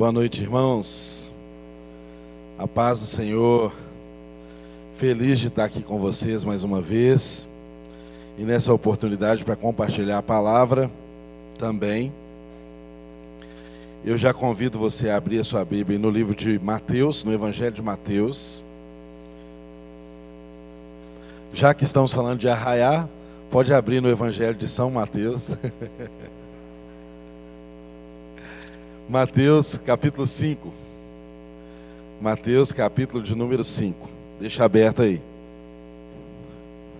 Boa noite, irmãos. A paz do Senhor. Feliz de estar aqui com vocês mais uma vez. E nessa oportunidade para compartilhar a palavra também. Eu já convido você a abrir a sua Bíblia no livro de Mateus, no Evangelho de Mateus. Já que estamos falando de arraiar, pode abrir no Evangelho de São Mateus. Mateus capítulo 5. Mateus capítulo de número 5. Deixa aberto aí.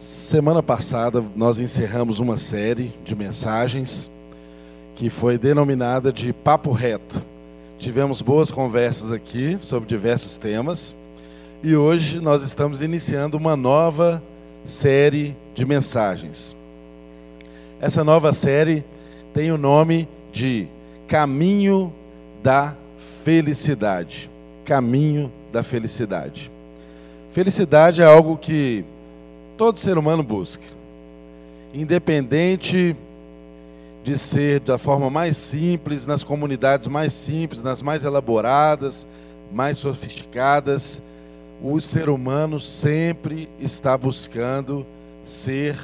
Semana passada nós encerramos uma série de mensagens que foi denominada de Papo Reto. Tivemos boas conversas aqui sobre diversos temas e hoje nós estamos iniciando uma nova série de mensagens. Essa nova série tem o nome de Caminho da felicidade. Caminho da felicidade. Felicidade é algo que todo ser humano busca, independente de ser da forma mais simples, nas comunidades mais simples, nas mais elaboradas, mais sofisticadas, o ser humano sempre está buscando ser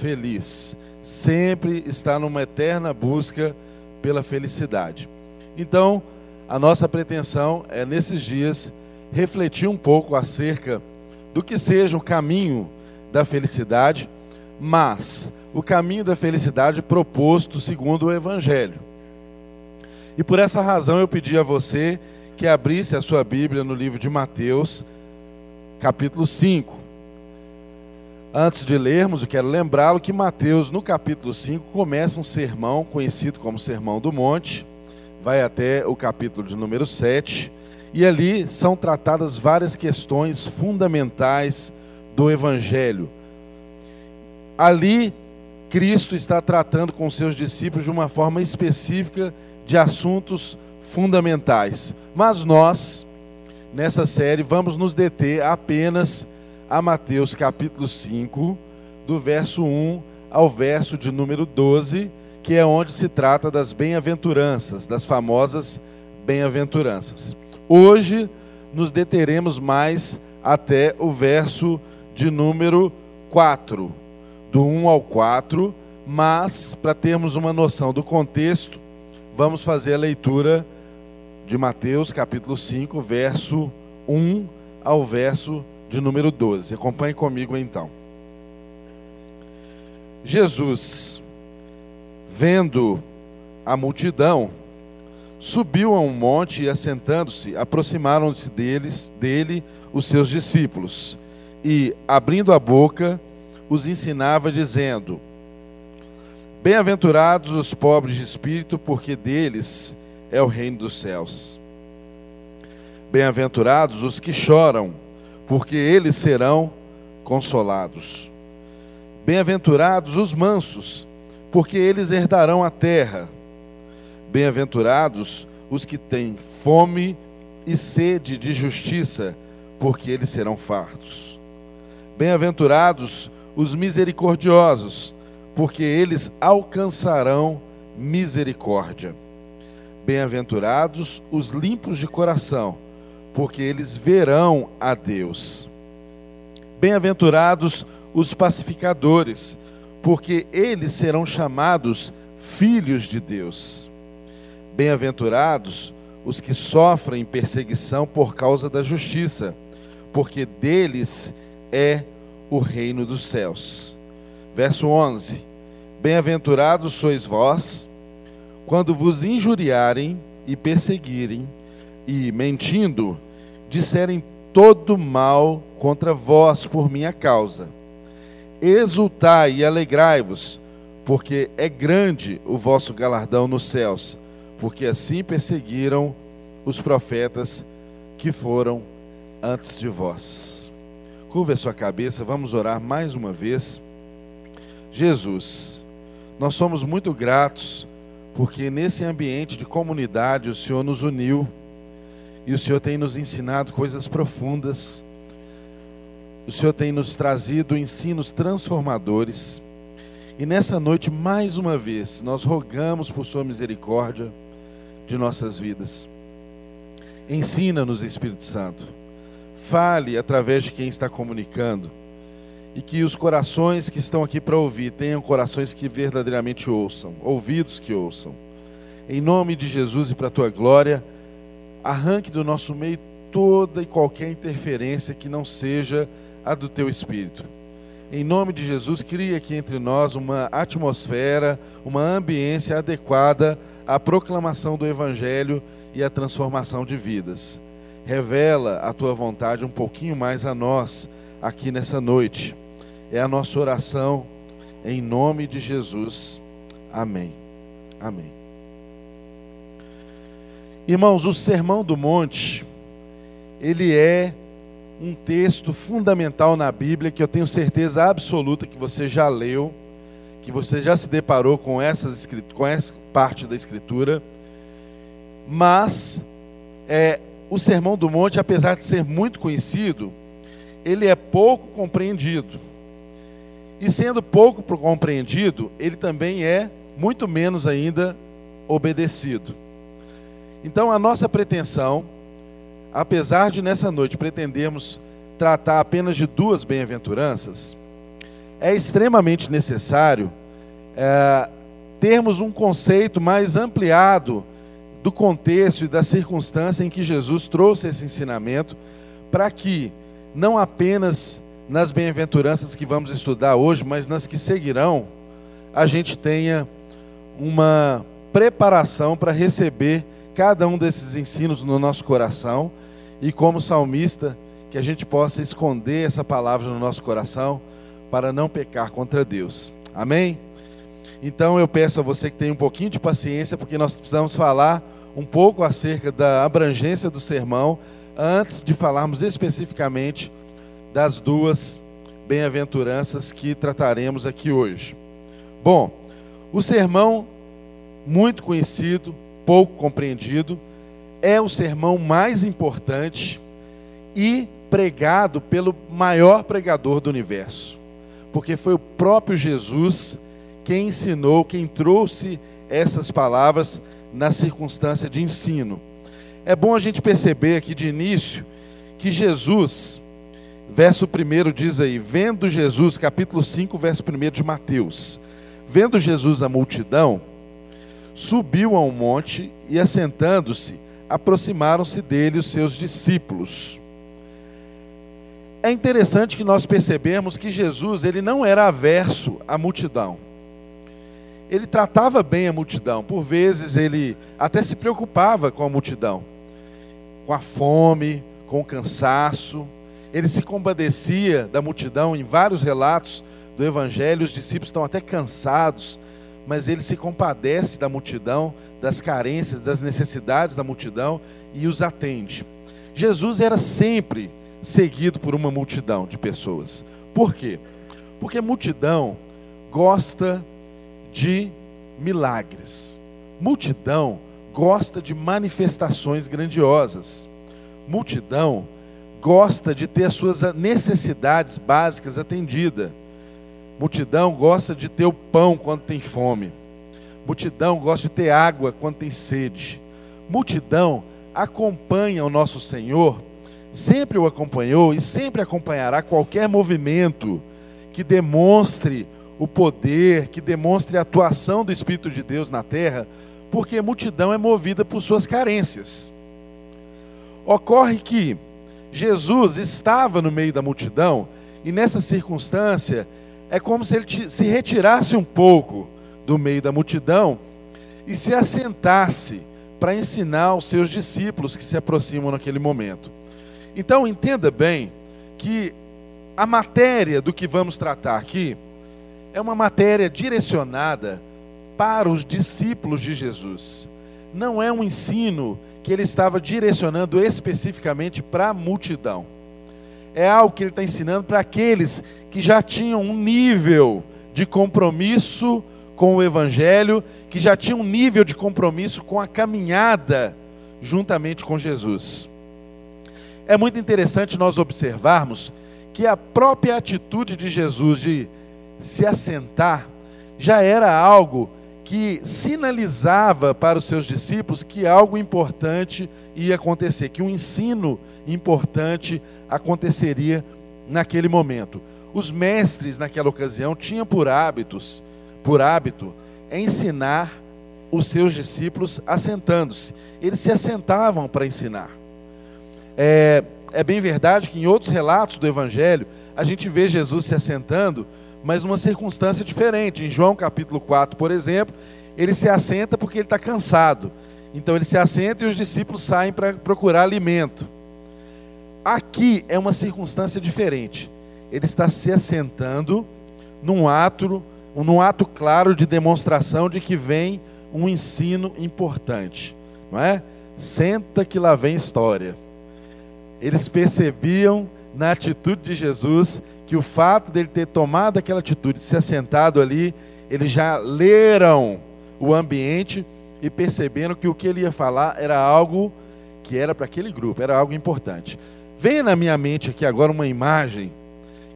feliz, sempre está numa eterna busca pela felicidade. Então, a nossa pretensão é, nesses dias, refletir um pouco acerca do que seja o caminho da felicidade, mas o caminho da felicidade proposto segundo o Evangelho. E por essa razão eu pedi a você que abrisse a sua Bíblia no livro de Mateus, capítulo 5. Antes de lermos, eu quero lembrá-lo que Mateus, no capítulo 5, começa um sermão conhecido como Sermão do Monte, vai até o capítulo de número 7, e ali são tratadas várias questões fundamentais do Evangelho. Ali, Cristo está tratando com seus discípulos de uma forma específica de assuntos fundamentais. Mas nós, nessa série, vamos nos deter apenas a Mateus capítulo 5, do verso 1 ao verso de número 12 que é onde se trata das bem-aventuranças, das famosas bem-aventuranças. Hoje nos deteremos mais até o verso de número 4, do 1 ao 4, mas para termos uma noção do contexto, vamos fazer a leitura de Mateus capítulo 5, verso 1 ao verso de número 12. Acompanhe comigo então. Jesus vendo a multidão, subiu a um monte e, assentando-se, aproximaram-se deles, dele os seus discípulos. E, abrindo a boca, os ensinava, dizendo: Bem-aventurados os pobres de espírito, porque deles é o reino dos céus. Bem-aventurados os que choram, porque eles serão consolados. Bem-aventurados os mansos, porque eles herdarão a terra. Bem-aventurados os que têm fome e sede de justiça, porque eles serão fartos. Bem-aventurados os misericordiosos, porque eles alcançarão misericórdia. Bem-aventurados os limpos de coração, porque eles verão a Deus. Bem-aventurados os pacificadores, porque eles serão chamados filhos de Deus. Bem-aventurados os que sofrem perseguição por causa da justiça, porque deles é o reino dos céus. Verso 11: Bem-aventurados sois vós, quando vos injuriarem e perseguirem, e, mentindo, disserem todo mal contra vós por minha causa exultai e alegrai-vos, porque é grande o vosso galardão nos céus, porque assim perseguiram os profetas que foram antes de vós. Curva a sua cabeça, vamos orar mais uma vez. Jesus, nós somos muito gratos porque nesse ambiente de comunidade o Senhor nos uniu e o Senhor tem nos ensinado coisas profundas o Senhor tem nos trazido ensinos transformadores. E nessa noite, mais uma vez, nós rogamos por Sua misericórdia de nossas vidas. Ensina-nos, Espírito Santo. Fale através de quem está comunicando. E que os corações que estão aqui para ouvir tenham corações que verdadeiramente ouçam, ouvidos que ouçam. Em nome de Jesus e para a tua glória, arranque do nosso meio toda e qualquer interferência que não seja a do teu espírito. Em nome de Jesus, crie aqui entre nós uma atmosfera, uma ambiência adequada à proclamação do Evangelho e à transformação de vidas. Revela a tua vontade um pouquinho mais a nós aqui nessa noite. É a nossa oração em nome de Jesus. Amém. Amém. Irmãos, o Sermão do Monte, ele é um texto fundamental na Bíblia que eu tenho certeza absoluta que você já leu, que você já se deparou com, essas, com essa parte da Escritura, mas é, o Sermão do Monte, apesar de ser muito conhecido, ele é pouco compreendido. E sendo pouco compreendido, ele também é muito menos ainda obedecido. Então, a nossa pretensão, apesar de nessa noite pretendermos tratar apenas de duas bem-aventuranças, é extremamente necessário é, termos um conceito mais ampliado do contexto e da circunstância em que Jesus trouxe esse ensinamento, para que não apenas nas bem-aventuranças que vamos estudar hoje, mas nas que seguirão, a gente tenha uma preparação para receber cada um desses ensinos no nosso coração e, como salmista, que a gente possa esconder essa palavra no nosso coração para não pecar contra Deus. Amém? Então eu peço a você que tenha um pouquinho de paciência, porque nós precisamos falar um pouco acerca da abrangência do sermão antes de falarmos especificamente das duas bem-aventuranças que trataremos aqui hoje. Bom, o sermão muito conhecido, pouco compreendido, é o sermão mais importante e pregado pelo maior pregador do universo, porque foi o próprio Jesus quem ensinou, quem trouxe essas palavras na circunstância de ensino. É bom a gente perceber aqui de início que Jesus, verso 1 diz aí, vendo Jesus, capítulo 5, verso 1 de Mateus, vendo Jesus a multidão, subiu a um monte e, assentando-se, aproximaram-se dele os seus discípulos. É interessante que nós percebemos que Jesus ele não era averso à multidão. Ele tratava bem a multidão. Por vezes ele até se preocupava com a multidão, com a fome, com o cansaço. Ele se compadecia da multidão em vários relatos do Evangelho. Os discípulos estão até cansados, mas ele se compadece da multidão, das carências, das necessidades da multidão e os atende. Jesus era sempre seguido por uma multidão de pessoas. Por quê? Porque a multidão gosta de milagres. Multidão gosta de manifestações grandiosas. Multidão gosta de ter as suas necessidades básicas atendidas. Multidão gosta de ter o pão quando tem fome. Multidão gosta de ter água quando tem sede. Multidão acompanha o nosso Senhor, sempre o acompanhou e sempre acompanhará qualquer movimento que demonstre o poder, que demonstre a atuação do Espírito de Deus na terra, porque a multidão é movida por suas carências. Ocorre que Jesus estava no meio da multidão e nessa circunstância é como se ele se retirasse um pouco do meio da multidão e se assentasse para ensinar os seus discípulos que se aproximam naquele momento. Então entenda bem que a matéria do que vamos tratar aqui é uma matéria direcionada para os discípulos de Jesus. Não é um ensino que ele estava direcionando especificamente para a multidão. É algo que ele está ensinando para aqueles que já tinham um nível de compromisso com o Evangelho, que já tinham um nível de compromisso com a caminhada juntamente com Jesus. É muito interessante nós observarmos que a própria atitude de Jesus de se assentar já era algo que sinalizava para os seus discípulos que algo importante ia acontecer, que um ensino importante aconteceria naquele momento. Os mestres naquela ocasião tinham por hábitos, por hábito, ensinar os seus discípulos assentando-se. Eles se assentavam para ensinar. É, é bem verdade que em outros relatos do Evangelho a gente vê Jesus se assentando, mas numa circunstância diferente. Em João capítulo 4, por exemplo, ele se assenta porque ele está cansado. Então ele se assenta e os discípulos saem para procurar alimento. Aqui é uma circunstância diferente. Ele está se assentando num ato, num ato claro de demonstração de que vem um ensino importante, não é? Senta que lá vem história. Eles percebiam na atitude de Jesus que o fato dele ter tomado aquela atitude, se assentado ali, eles já leram o ambiente e perceberam que o que ele ia falar era algo que era para aquele grupo, era algo importante. Venha na minha mente aqui agora uma imagem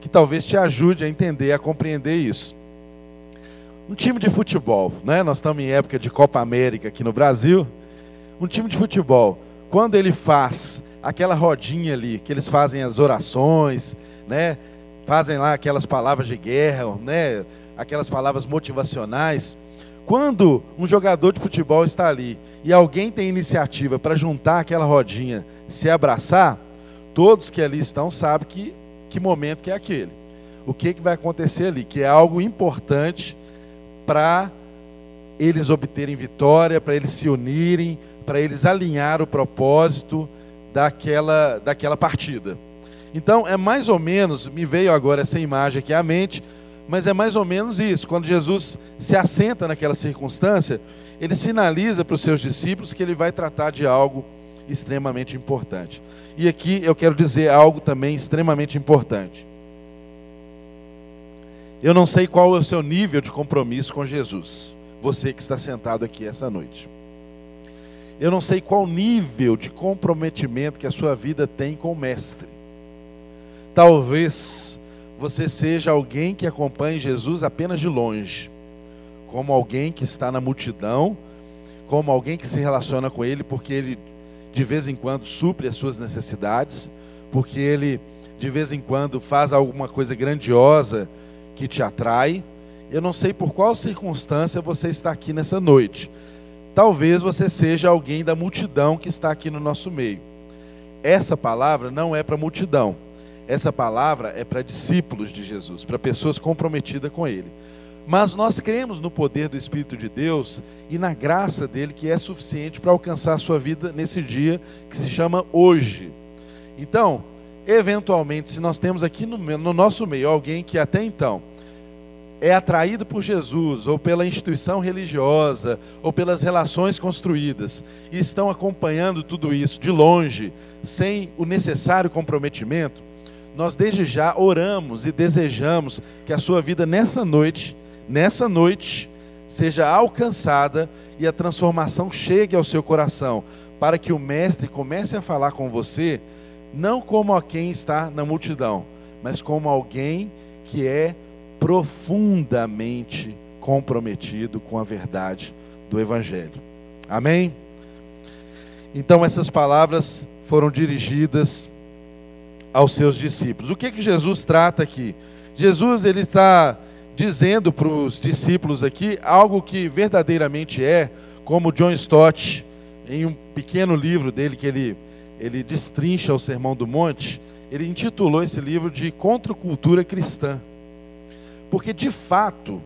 que talvez te ajude a entender, a compreender isso. Um time de futebol, né? Nós estamos em época de Copa América aqui no Brasil. Um time de futebol, quando ele faz aquela rodinha ali, que eles fazem as orações, né? Fazem lá aquelas palavras de guerra, né? Aquelas palavras motivacionais. Quando um jogador de futebol está ali e alguém tem iniciativa para juntar aquela rodinha, se abraçar, todos que ali estão sabem que, que momento que é aquele. O que, que vai acontecer ali, que é algo importante para eles obterem vitória, para eles se unirem, para eles alinhar o propósito daquela, daquela partida. Então, é mais ou menos, me veio agora essa imagem aqui à mente, mas é mais ou menos isso. Quando Jesus se assenta naquela circunstância, ele sinaliza para os seus discípulos que ele vai tratar de algo extremamente importante. E aqui eu quero dizer algo também extremamente importante. Eu não sei qual é o seu nível de compromisso com Jesus, você que está sentado aqui essa noite. Eu não sei qual nível de comprometimento que a sua vida tem com o Mestre. Talvez você seja alguém que acompanhe Jesus apenas de longe, como alguém que está na multidão, como alguém que se relaciona com Ele porque Ele de vez em quando supre as suas necessidades, porque Ele de vez em quando faz alguma coisa grandiosa que te atrai. Eu não sei por qual circunstância você está aqui nessa noite. Talvez você seja alguém da multidão que está aqui no nosso meio. Essa palavra não é para multidão. Essa palavra é para discípulos de Jesus, para pessoas comprometidas com Ele. Mas nós cremos no poder do Espírito de Deus e na graça dele que é suficiente para alcançar a sua vida nesse dia que se chama hoje. Então, eventualmente, se nós temos aqui no, no nosso meio alguém que até então é atraído por Jesus, ou pela instituição religiosa, ou pelas relações construídas, e estão acompanhando tudo isso de longe, sem o necessário comprometimento, nós desde já oramos e desejamos que a sua vida nessa noite, nessa noite, seja alcançada e a transformação chegue ao seu coração, para que o Mestre comece a falar com você, não como a quem está na multidão, mas como alguém que é profundamente comprometido com a verdade do Evangelho. Amém? Então, essas palavras foram dirigidas aos seus discípulos. O que que Jesus trata aqui? Jesus ele está dizendo para os discípulos aqui algo que verdadeiramente é, como John Stott, em um pequeno livro dele que ele, ele destrincha o Sermão do Monte, ele intitulou esse livro de Contracultura Cristã. Porque, de fato,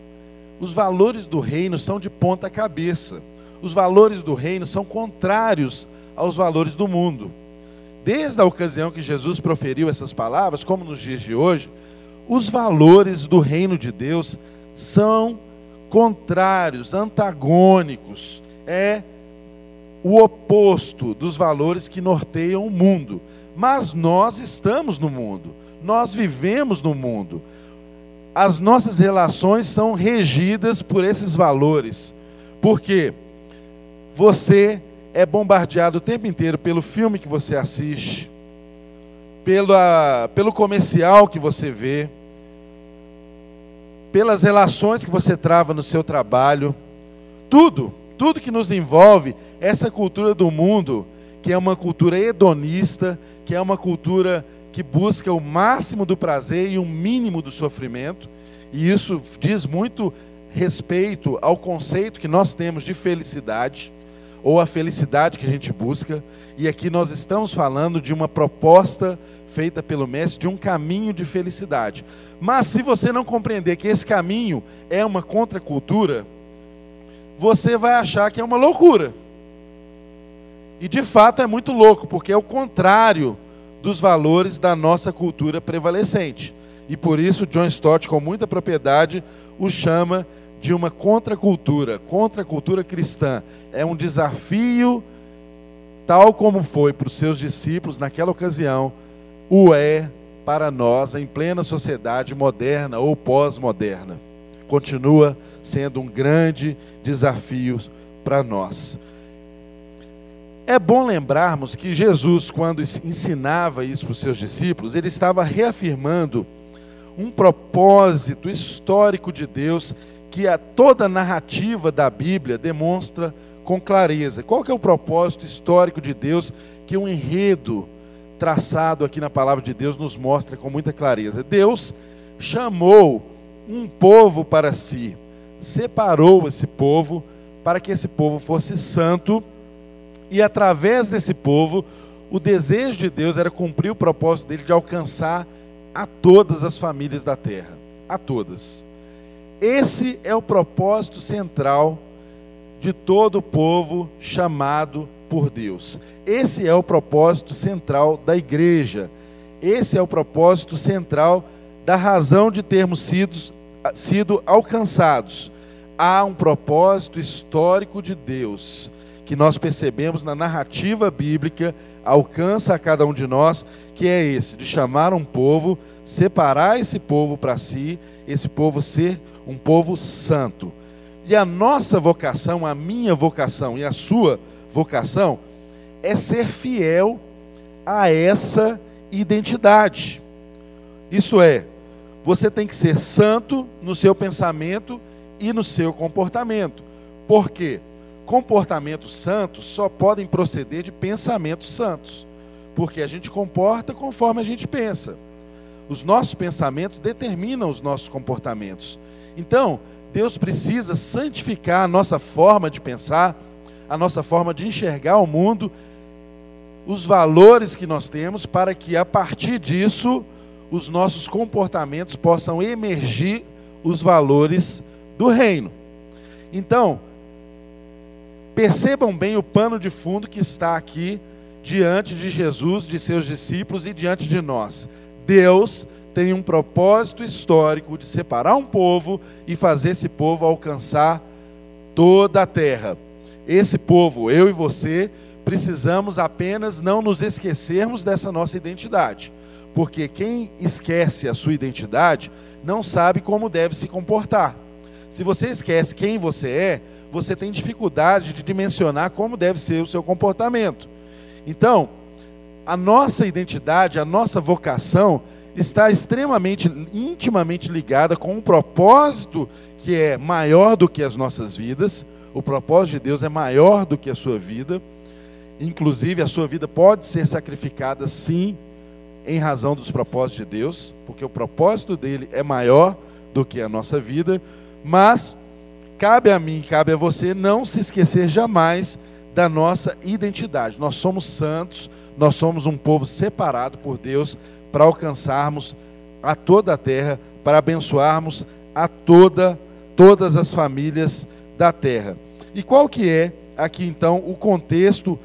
os valores do reino são de ponta cabeça. Os valores do reino são contrários aos valores do mundo. Desde a ocasião que Jesus proferiu essas palavras, como nos dias de hoje, os valores do reino de Deus são contrários, antagônicos. É o oposto dos valores que norteiam o mundo. Mas nós estamos no mundo, nós vivemos no mundo. As nossas relações são regidas por esses valores. Porque você é bombardeado o tempo inteiro pelo filme que você assiste, pela, pelo comercial que você vê, pelas relações que você trava no seu trabalho, tudo, tudo que nos envolve, essa cultura do mundo, que é uma cultura hedonista, que é uma cultura que busca o máximo do prazer e o mínimo do sofrimento, e isso diz muito respeito ao conceito que nós temos de felicidade, ou a felicidade que a gente busca, e aqui nós estamos falando de uma proposta feita pelo Mestre de um caminho de felicidade. Mas se você não compreender que esse caminho é uma contracultura, você vai achar que é uma loucura. E de fato é muito louco, porque é o contrário dos valores da nossa cultura prevalecente. E por isso John Stott, com muita propriedade, o chama de uma contracultura, contracultura cristã. É um desafio, tal como foi para os seus discípulos naquela ocasião, o é para nós em plena sociedade moderna ou pós-moderna. Continua sendo um grande desafio para nós. É bom lembrarmos que Jesus, quando ensinava isso para os seus discípulos, ele estava reafirmando um propósito histórico de Deus que a toda narrativa da Bíblia demonstra com clareza. Qual que é o propósito histórico de Deus que o um enredo traçado aqui na palavra de Deus nos mostra com muita clareza? Deus chamou um povo para si, separou esse povo para que esse povo fosse santo e através desse povo, o desejo de Deus era cumprir o propósito dele de alcançar a todas as famílias da terra, a todas. Esse é o propósito central de todo o povo chamado por Deus. Esse é o propósito central da igreja. Esse é o propósito central da razão de termos sido, sido alcançados. Há um propósito histórico de Deus que nós percebemos na narrativa bíblica alcança a cada um de nós, que é esse, de chamar um povo, separar esse povo para si, esse povo ser um povo santo. E a nossa vocação, a minha vocação e a sua vocação é ser fiel a essa identidade. Isso é, você tem que ser santo no seu pensamento e no seu comportamento. Por quê? comportamentos santos só podem proceder de pensamentos santos, porque a gente comporta conforme a gente pensa. Os nossos pensamentos determinam os nossos comportamentos. Então, Deus precisa santificar a nossa forma de pensar, a nossa forma de enxergar o mundo, os valores que nós temos, para que a partir disso os nossos comportamentos possam emergir os valores do reino. Então, Percebam bem o pano de fundo que está aqui diante de Jesus, de seus discípulos e diante de nós. Deus tem um propósito histórico de separar um povo e fazer esse povo alcançar toda a terra. Esse povo, eu e você, precisamos apenas não nos esquecermos dessa nossa identidade. Porque quem esquece a sua identidade não sabe como deve se comportar. Se você esquece quem você é, você tem dificuldade de dimensionar como deve ser o seu comportamento. Então, a nossa identidade, a nossa vocação está extremamente, intimamente ligada com um propósito que é maior do que as nossas vidas. O propósito de Deus é maior do que a sua vida. Inclusive, a sua vida pode ser sacrificada, sim, em razão dos propósitos de Deus, porque o propósito dele é maior do que a nossa vida. Mas cabe a mim, cabe a você não se esquecer jamais da nossa identidade. Nós somos santos, nós somos um povo separado por Deus para alcançarmos a toda a terra, para abençoarmos a toda todas as famílias da terra. E qual que é aqui então o contexto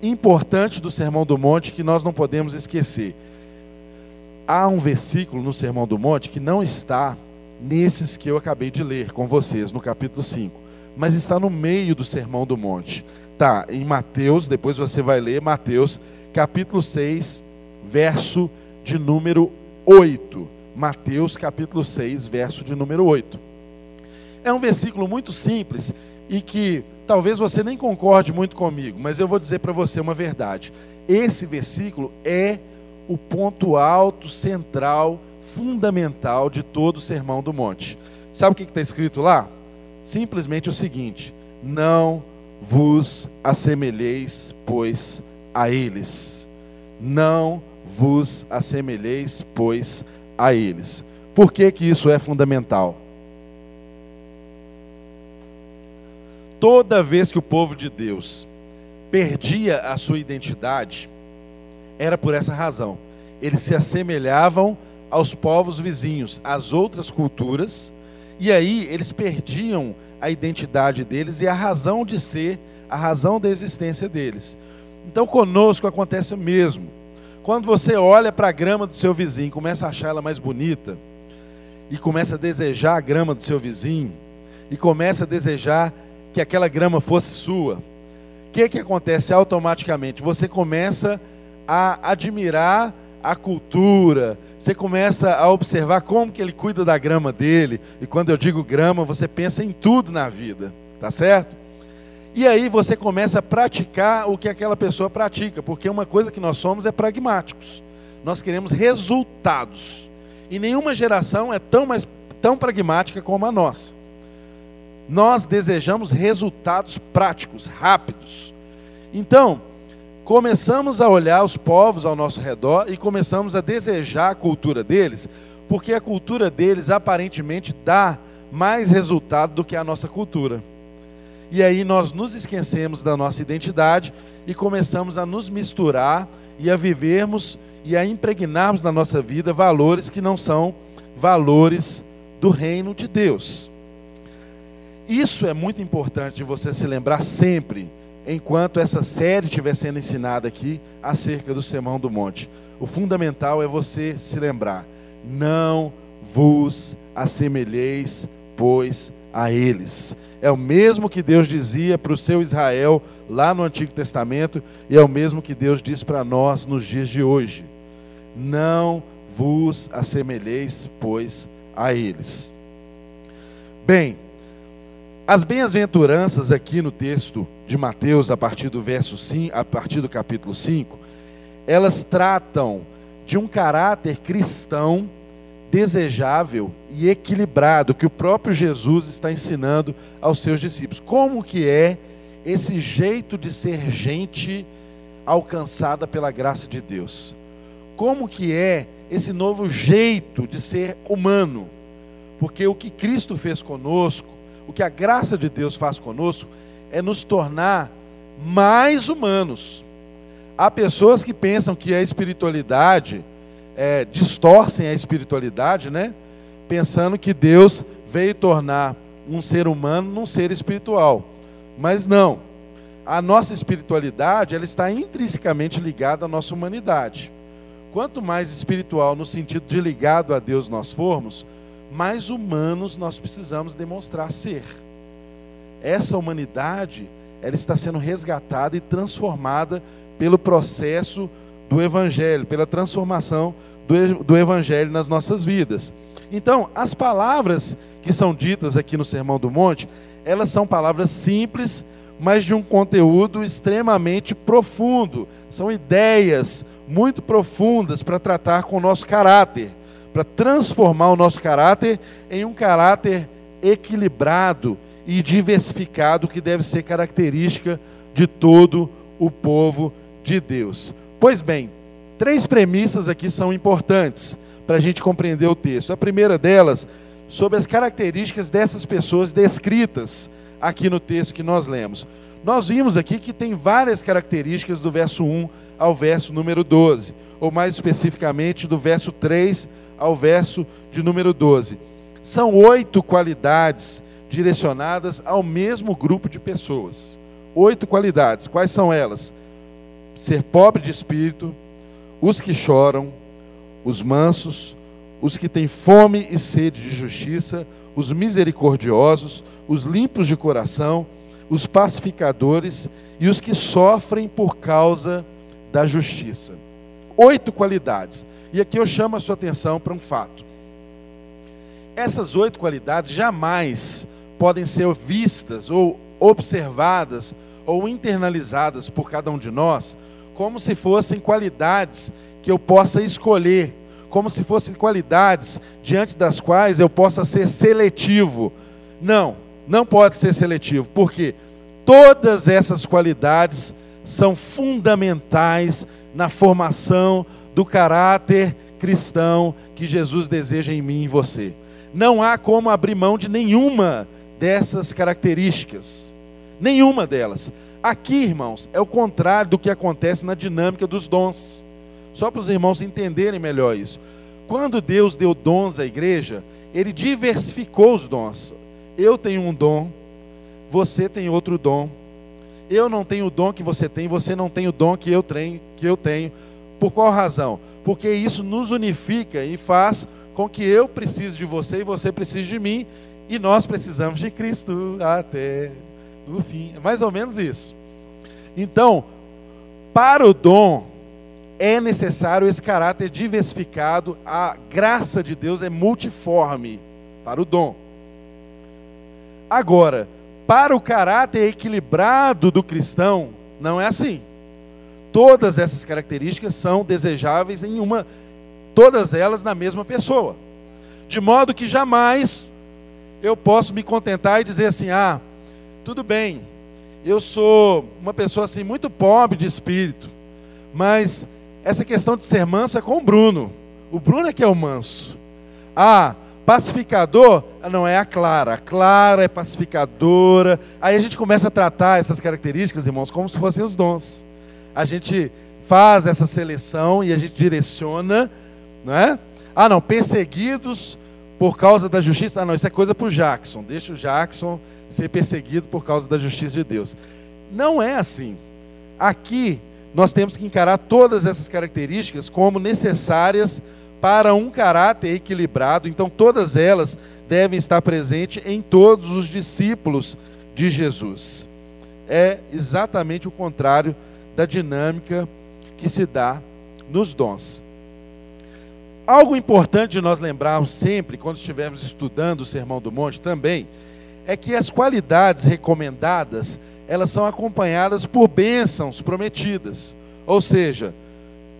importante do Sermão do Monte que nós não podemos esquecer? Há um versículo no Sermão do Monte que não está nesses que eu acabei de ler com vocês, no capítulo 5. Mas está no meio do Sermão do Monte. Tá, em Mateus, depois você vai ler Mateus, capítulo 6, verso de número 8. Mateus, capítulo 6, verso de número 8. É um versículo muito simples e que talvez você nem concorde muito comigo, mas eu vou dizer para você uma verdade. Esse versículo é o ponto alto, central, fundamental de todo o Sermão do Monte. Sabe o que está escrito lá? Simplesmente o seguinte: Não vos assemelheis, pois, a eles. Não vos assemelheis, pois, a eles. Por que, que isso é fundamental? Toda vez que o povo de Deus perdia a sua identidade, era por essa razão. Eles se assemelhavam aos povos vizinhos, às outras culturas, e aí eles perdiam a identidade deles e a razão de ser, a razão da existência deles. Então conosco acontece o mesmo. Quando você olha para a grama do seu vizinho, começa a achar ela mais bonita, e começa a desejar a grama do seu vizinho, e começa a desejar que aquela grama fosse sua, o que, que acontece automaticamente? Você começa a admirar a cultura, você começa a observar como que ele cuida da grama dele, e quando eu digo grama, você pensa em tudo na vida, tá certo? E aí você começa a praticar o que aquela pessoa pratica, porque uma coisa que nós somos é pragmáticos. Nós queremos resultados. E nenhuma geração é tão mais tão pragmática como a nossa. Nós desejamos resultados práticos, rápidos. Então, começamos a olhar os povos ao nosso redor e começamos a desejar a cultura deles, porque a cultura deles aparentemente dá mais resultado do que a nossa cultura. E aí nós nos esquecemos da nossa identidade e começamos a nos misturar e a vivermos e a impregnarmos na nossa vida valores que não são valores do reino de Deus. Isso é muito importante de você se lembrar sempre enquanto essa série estiver sendo ensinada aqui acerca do Sermão do Monte. O fundamental é você se lembrar: não vos assemelheis, pois, a eles. É o mesmo que Deus dizia para o seu Israel lá no Antigo Testamento e é o mesmo que Deus diz para nós nos dias de hoje. Não vos assemelheis, pois, a eles. Bem, as bem-aventuranças aqui no texto de Mateus, a partir do verso 5, a partir do capítulo 5, elas tratam de um caráter cristão desejável e equilibrado que o próprio Jesus está ensinando aos seus discípulos. Como que é esse jeito de ser gente alcançada pela graça de Deus? Como que é esse novo jeito de ser humano? Porque o que Cristo fez conosco o que a graça de Deus faz conosco é nos tornar mais humanos. Há pessoas que pensam que a espiritualidade é, distorcem a espiritualidade, né? Pensando que Deus veio tornar um ser humano num ser espiritual. Mas não. A nossa espiritualidade, ela está intrinsecamente ligada à nossa humanidade. Quanto mais espiritual no sentido de ligado a Deus nós formos, mais humanos nós precisamos demonstrar ser. Essa humanidade, ela está sendo resgatada e transformada pelo processo do Evangelho, pela transformação do, do Evangelho nas nossas vidas. Então, as palavras que são ditas aqui no Sermão do Monte, elas são palavras simples, mas de um conteúdo extremamente profundo. São ideias muito profundas para tratar com o nosso caráter para transformar o nosso caráter em um caráter equilibrado e diversificado que deve ser característica de todo o povo de Deus. Pois bem, três premissas aqui são importantes para a gente compreender o texto. A primeira delas, sobre as características dessas pessoas descritas aqui no texto que nós lemos. Nós vimos aqui que tem várias características do verso 1 ao verso número 12, ou mais especificamente do verso 3 ao verso de número 12. São oito qualidades direcionadas ao mesmo grupo de pessoas. Oito qualidades. Quais são elas? Ser pobre de espírito, os que choram, os mansos, os que têm fome e sede de justiça, os misericordiosos, os limpos de coração, os pacificadores e os que sofrem por causa da justiça. Oito qualidades. E aqui eu chamo a sua atenção para um fato. Essas oito qualidades jamais podem ser vistas ou observadas ou internalizadas por cada um de nós como se fossem qualidades que eu possa escolher, como se fossem qualidades diante das quais eu possa ser seletivo. Não, não pode ser seletivo. Por quê? Todas essas qualidades são fundamentais na formação do caráter cristão que Jesus deseja em mim e em você. Não há como abrir mão de nenhuma dessas características. Nenhuma delas. Aqui, irmãos, é o contrário do que acontece na dinâmica dos dons. Só para os irmãos entenderem melhor isso. Quando Deus deu dons à igreja, ele diversificou os dons. Eu tenho um dom, você tem outro dom. Eu não tenho o dom que você tem, você não tem o dom que eu tenho, que eu tenho. Por qual razão? Porque isso nos unifica e faz com que eu precise de você e você precise de mim, e nós precisamos de Cristo até o fim. É mais ou menos isso. Então, para o dom, é necessário esse caráter diversificado, a graça de Deus é multiforme para o dom. Agora, para o caráter equilibrado do cristão, não é assim. Todas essas características são desejáveis em uma, todas elas na mesma pessoa. De modo que jamais eu posso me contentar e dizer assim: "Ah, tudo bem. Eu sou uma pessoa assim muito pobre de espírito, mas essa questão de ser manso é com o Bruno. O Bruno é que é o manso. Ah, Pacificador não é a Clara. A Clara é pacificadora. Aí a gente começa a tratar essas características, irmãos, como se fossem os dons. A gente faz essa seleção e a gente direciona, não é? Ah, não, perseguidos por causa da justiça. Ah, não, isso é coisa para o Jackson. Deixa o Jackson ser perseguido por causa da justiça de Deus. Não é assim. Aqui nós temos que encarar todas essas características como necessárias para um caráter equilibrado, então todas elas devem estar presentes em todos os discípulos de Jesus. É exatamente o contrário da dinâmica que se dá nos dons. Algo importante de nós lembrarmos sempre, quando estivermos estudando o Sermão do Monte também, é que as qualidades recomendadas, elas são acompanhadas por bênçãos prometidas. Ou seja,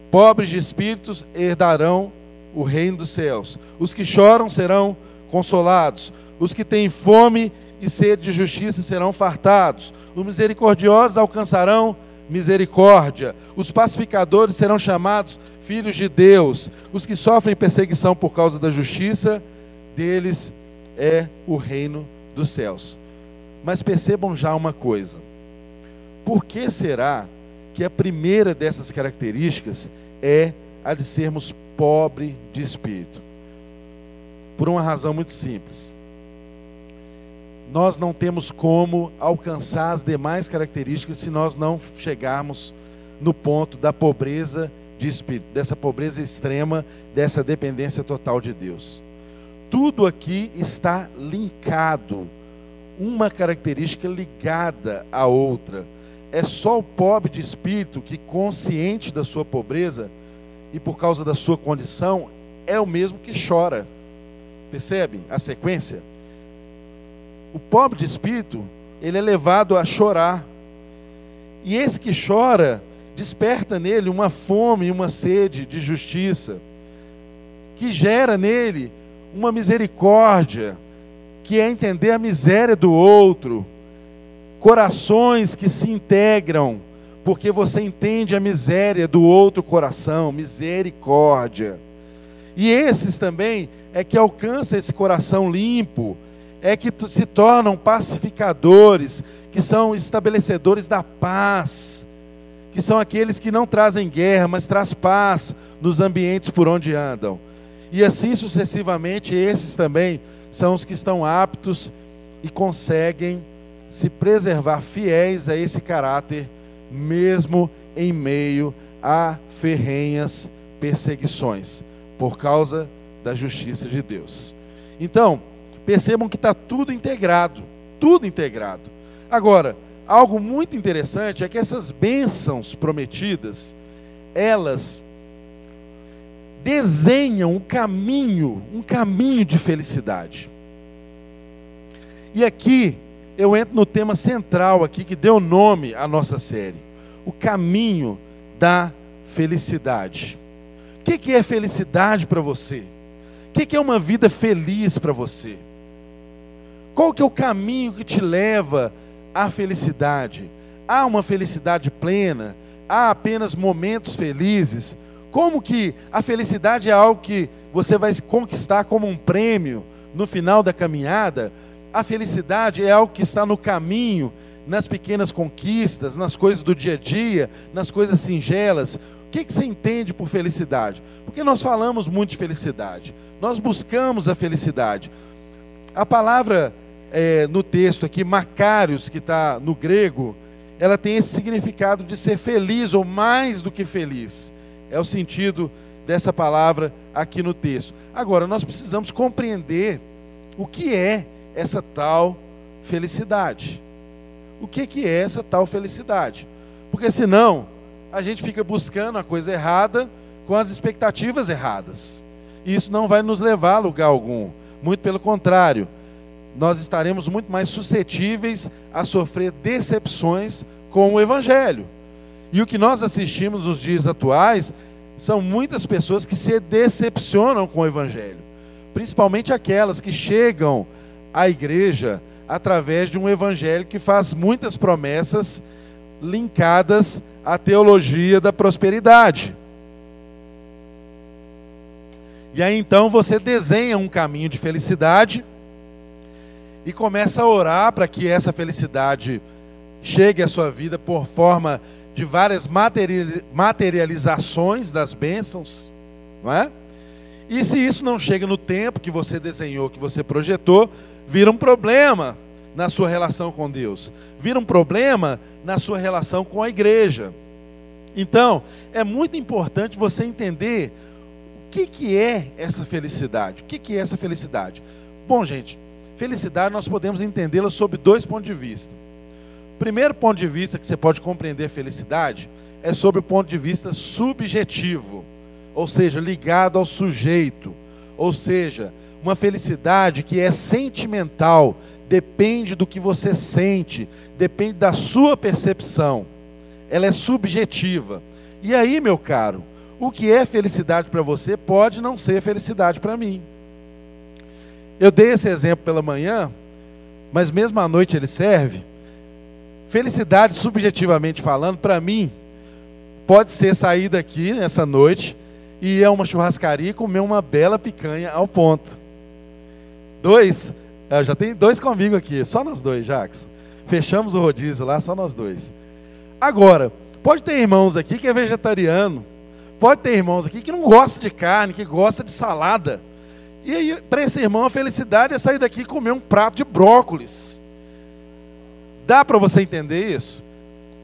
pobres de espíritos herdarão o reino dos céus. Os que choram serão consolados. Os que têm fome e sede de justiça serão fartados. Os misericordiosos alcançarão misericórdia. Os pacificadores serão chamados filhos de Deus. Os que sofrem perseguição por causa da justiça, deles é o reino dos céus. Mas percebam já uma coisa: por que será que a primeira dessas características é a de sermos pobre de espírito. Por uma razão muito simples. Nós não temos como alcançar as demais características se nós não chegarmos no ponto da pobreza de espírito, dessa pobreza extrema, dessa dependência total de Deus. Tudo aqui está linkado, uma característica ligada à outra. É só o pobre de espírito que, consciente da sua pobreza, e por causa da sua condição, é o mesmo que chora. Percebe a sequência? O pobre de espírito, ele é levado a chorar. E esse que chora, desperta nele uma fome e uma sede de justiça, que gera nele uma misericórdia, que é entender a miséria do outro, corações que se integram porque você entende a miséria do outro coração, misericórdia. E esses também é que alcançam esse coração limpo, é que se tornam pacificadores, que são estabelecedores da paz, que são aqueles que não trazem guerra, mas traz paz nos ambientes por onde andam. E assim sucessivamente, esses também são os que estão aptos e conseguem se preservar fiéis a esse caráter mesmo em meio a ferrenhas perseguições, por causa da justiça de Deus. Então, percebam que está tudo integrado, tudo integrado. Agora, algo muito interessante é que essas bênçãos prometidas, elas desenham um caminho, um caminho de felicidade. E aqui eu entro no tema central aqui que deu nome à nossa série: o caminho da felicidade. O que é felicidade para você? O que é uma vida feliz para você? Qual que é o caminho que te leva a felicidade? Há uma felicidade plena? Há apenas momentos felizes? Como que a felicidade é algo que você vai conquistar como um prêmio no final da caminhada? A felicidade é algo que está no caminho, nas pequenas conquistas, nas coisas do dia a dia, nas coisas singelas. O que, que você entende por felicidade? Porque nós falamos muito de felicidade, nós buscamos a felicidade. A palavra é, no texto aqui, Macários, que está no grego, ela tem esse significado de ser feliz ou mais do que feliz. É o sentido dessa palavra aqui no texto. Agora, nós precisamos compreender o que é essa tal felicidade. O que, é essa tal felicidade? Porque senão a gente fica buscando a coisa errada com as expectativas erradas. E isso não vai nos levar a lugar algum. Muito pelo contrário, nós estaremos muito mais suscetíveis a sofrer decepções com o Evangelho. E o que nós assistimos nos dias atuais são muitas pessoas que se decepcionam com o Evangelho, principalmente aquelas que chegam à igreja através de um Evangelho que faz muitas promessas linkadas à teologia da prosperidade. E aí então você desenha um caminho de felicidade e começa a orar para que essa felicidade chegue à sua vida por forma de várias materializações das bênçãos, não é? E se isso não chega no tempo que você desenhou, que você projetou, vira um problema na sua relação com Deus, vira um problema na sua relação com a igreja. Então, é muito importante você entender o que, que é essa felicidade. O que, que é essa felicidade? Bom, gente, felicidade nós podemos entendê-la sob dois pontos de vista primeiro ponto de vista que você pode compreender felicidade é sobre o ponto de vista subjetivo, ou seja, ligado ao sujeito, ou seja, uma felicidade que é sentimental, depende do que você sente, depende da sua percepção, ela é subjetiva. E aí, meu caro, o que é felicidade para você pode não ser felicidade para mim. Eu dei esse exemplo pela manhã, mas mesmo à noite ele serve. Felicidade, subjetivamente falando, para mim, pode ser sair daqui nessa noite e ir a uma churrascaria e comer uma bela picanha ao ponto. Dois, é, já tem dois comigo aqui, só nós dois, Jax. Fechamos o rodízio lá, só nós dois. Agora, pode ter irmãos aqui que é vegetariano, pode ter irmãos aqui que não gosta de carne, que gosta de salada. E aí, para esse irmão, a felicidade é sair daqui e comer um prato de brócolis. Dá para você entender isso?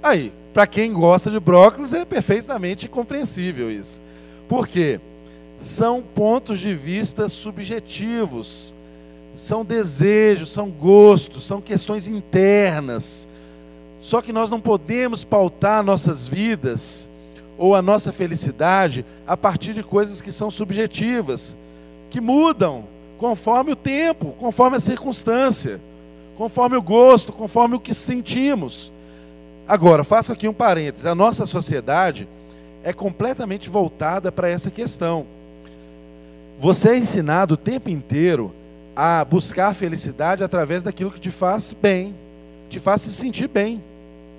Aí, para quem gosta de brócolis, é perfeitamente compreensível isso. Por quê? São pontos de vista subjetivos, são desejos, são gostos, são questões internas. Só que nós não podemos pautar nossas vidas ou a nossa felicidade a partir de coisas que são subjetivas, que mudam conforme o tempo, conforme a circunstância conforme o gosto, conforme o que sentimos. Agora, faço aqui um parênteses: a nossa sociedade é completamente voltada para essa questão. Você é ensinado o tempo inteiro a buscar felicidade através daquilo que te faz bem, te faz se sentir bem,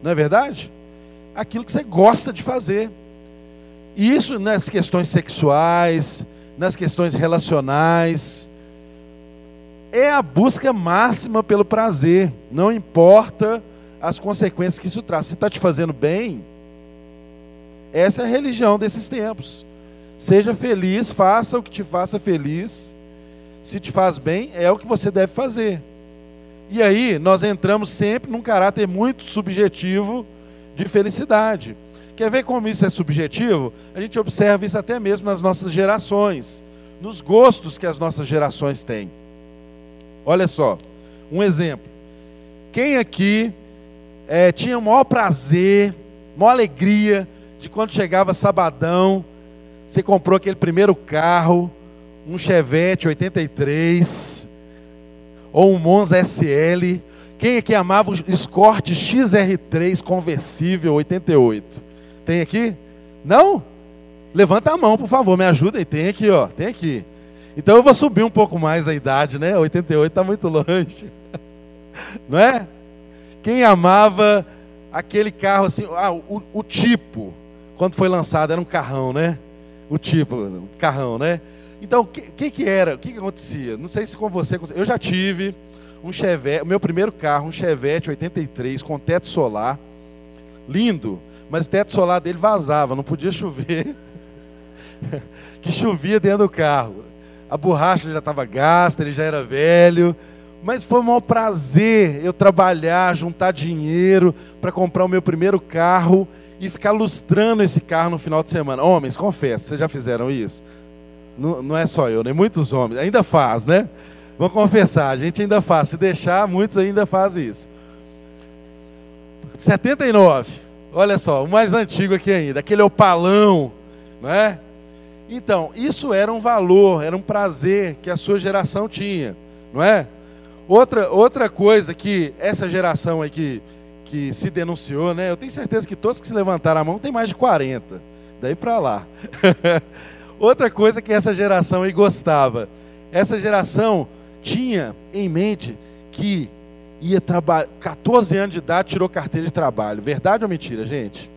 não é verdade? Aquilo que você gosta de fazer. E isso nas questões sexuais, nas questões relacionais, é a busca máxima pelo prazer, não importa as consequências que isso traz. Se está te fazendo bem, essa é a religião desses tempos. Seja feliz, faça o que te faça feliz. Se te faz bem, é o que você deve fazer. E aí, nós entramos sempre num caráter muito subjetivo de felicidade. Quer ver como isso é subjetivo? A gente observa isso até mesmo nas nossas gerações, nos gostos que as nossas gerações têm. Olha só, um exemplo. Quem aqui é, tinha o maior prazer, maior alegria de quando chegava sabadão, você comprou aquele primeiro carro, um Chevette 83, ou um Monza SL. Quem aqui amava o Escort XR3 conversível 88? Tem aqui? Não? Levanta a mão, por favor, me ajuda aí. Tem aqui, ó. Tem aqui. Então eu vou subir um pouco mais a idade, né? 88 está muito longe. Não é? Quem amava aquele carro assim, ah, o, o tipo, quando foi lançado, era um carrão, né? O tipo, um carrão, né? Então, o que, que, que, era? O que, que acontecia? Não sei se com você. Eu já tive um Chevette, o meu primeiro carro, um Chevette 83 com teto solar, lindo, mas o teto solar dele vazava, não podia chover. que chovia dentro do carro. A borracha já estava gasta, ele já era velho. Mas foi um maior prazer eu trabalhar, juntar dinheiro para comprar o meu primeiro carro e ficar lustrando esse carro no final de semana. Homens, confesso, vocês já fizeram isso? Não, não é só eu, nem muitos homens. Ainda faz, né? Vamos confessar, a gente ainda faz. Se deixar, muitos ainda fazem isso. 79. Olha só, o mais antigo aqui ainda, aquele opalão, não é? Então, isso era um valor, era um prazer que a sua geração tinha, não é? Outra, outra coisa que essa geração aqui que se denunciou, né? Eu tenho certeza que todos que se levantaram a mão têm mais de 40. Daí para lá. outra coisa que essa geração aí gostava. Essa geração tinha em mente que ia trabalhar. 14 anos de idade tirou carteira de trabalho. Verdade ou mentira, gente?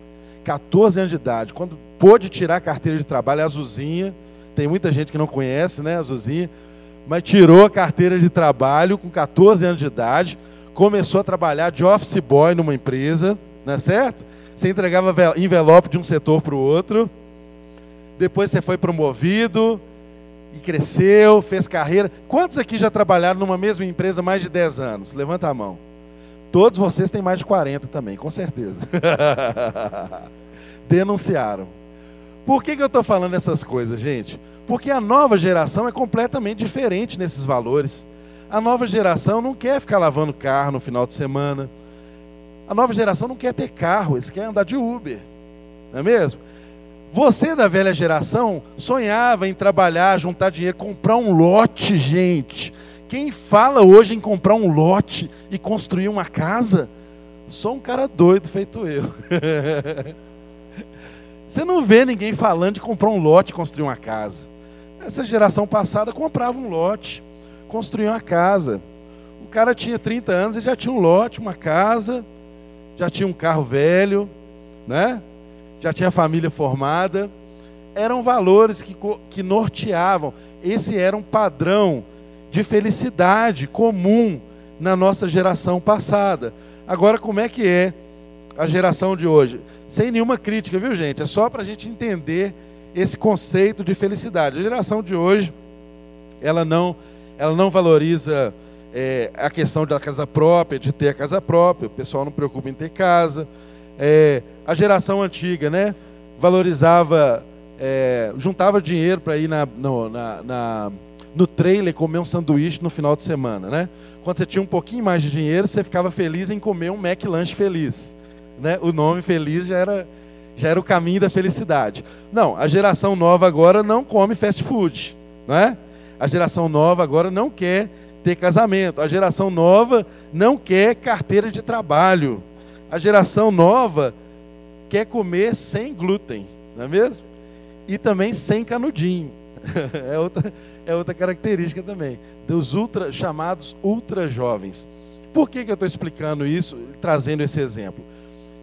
14 anos de idade. Quando pôde tirar a carteira de trabalho, é a Azulzinha. Tem muita gente que não conhece, né, a Azulzinha mas tirou a carteira de trabalho com 14 anos de idade, começou a trabalhar de office boy numa empresa, não é certo? Você entregava envelope de um setor para o outro, depois você foi promovido e cresceu, fez carreira. Quantos aqui já trabalharam numa mesma empresa mais de 10 anos? Levanta a mão. Todos vocês têm mais de 40 também, com certeza. Denunciaram. Por que, que eu estou falando essas coisas, gente? Porque a nova geração é completamente diferente nesses valores. A nova geração não quer ficar lavando carro no final de semana. A nova geração não quer ter carro, eles querem andar de Uber. Não é mesmo? Você da velha geração sonhava em trabalhar, juntar dinheiro, comprar um lote, gente. Quem fala hoje em comprar um lote e construir uma casa? Só um cara doido feito eu. Você não vê ninguém falando de comprar um lote e construir uma casa. Essa geração passada comprava um lote, construía uma casa. O cara tinha 30 anos e já tinha um lote, uma casa, já tinha um carro velho, né? já tinha família formada. Eram valores que, que norteavam. Esse era um padrão de felicidade comum na nossa geração passada. Agora, como é que é a geração de hoje? Sem nenhuma crítica, viu gente? É só para a gente entender esse conceito de felicidade. A geração de hoje, ela não, ela não valoriza é, a questão da casa própria, de ter a casa própria. O pessoal não preocupa em ter casa. É, a geração antiga, né? Valorizava, é, juntava dinheiro para ir na, no, na, na, no trailer comer um sanduíche no final de semana, né? Quando você tinha um pouquinho mais de dinheiro, você ficava feliz em comer um McLanche feliz né, o nome feliz já era, já era o caminho da felicidade. Não, a geração nova agora não come fast food, não é? A geração nova agora não quer ter casamento. A geração nova não quer carteira de trabalho. A geração nova quer comer sem glúten, não é mesmo? E também sem canudinho. é, outra, é outra característica também. Dos ultra, chamados ultra jovens. Por que, que eu estou explicando isso, trazendo esse exemplo?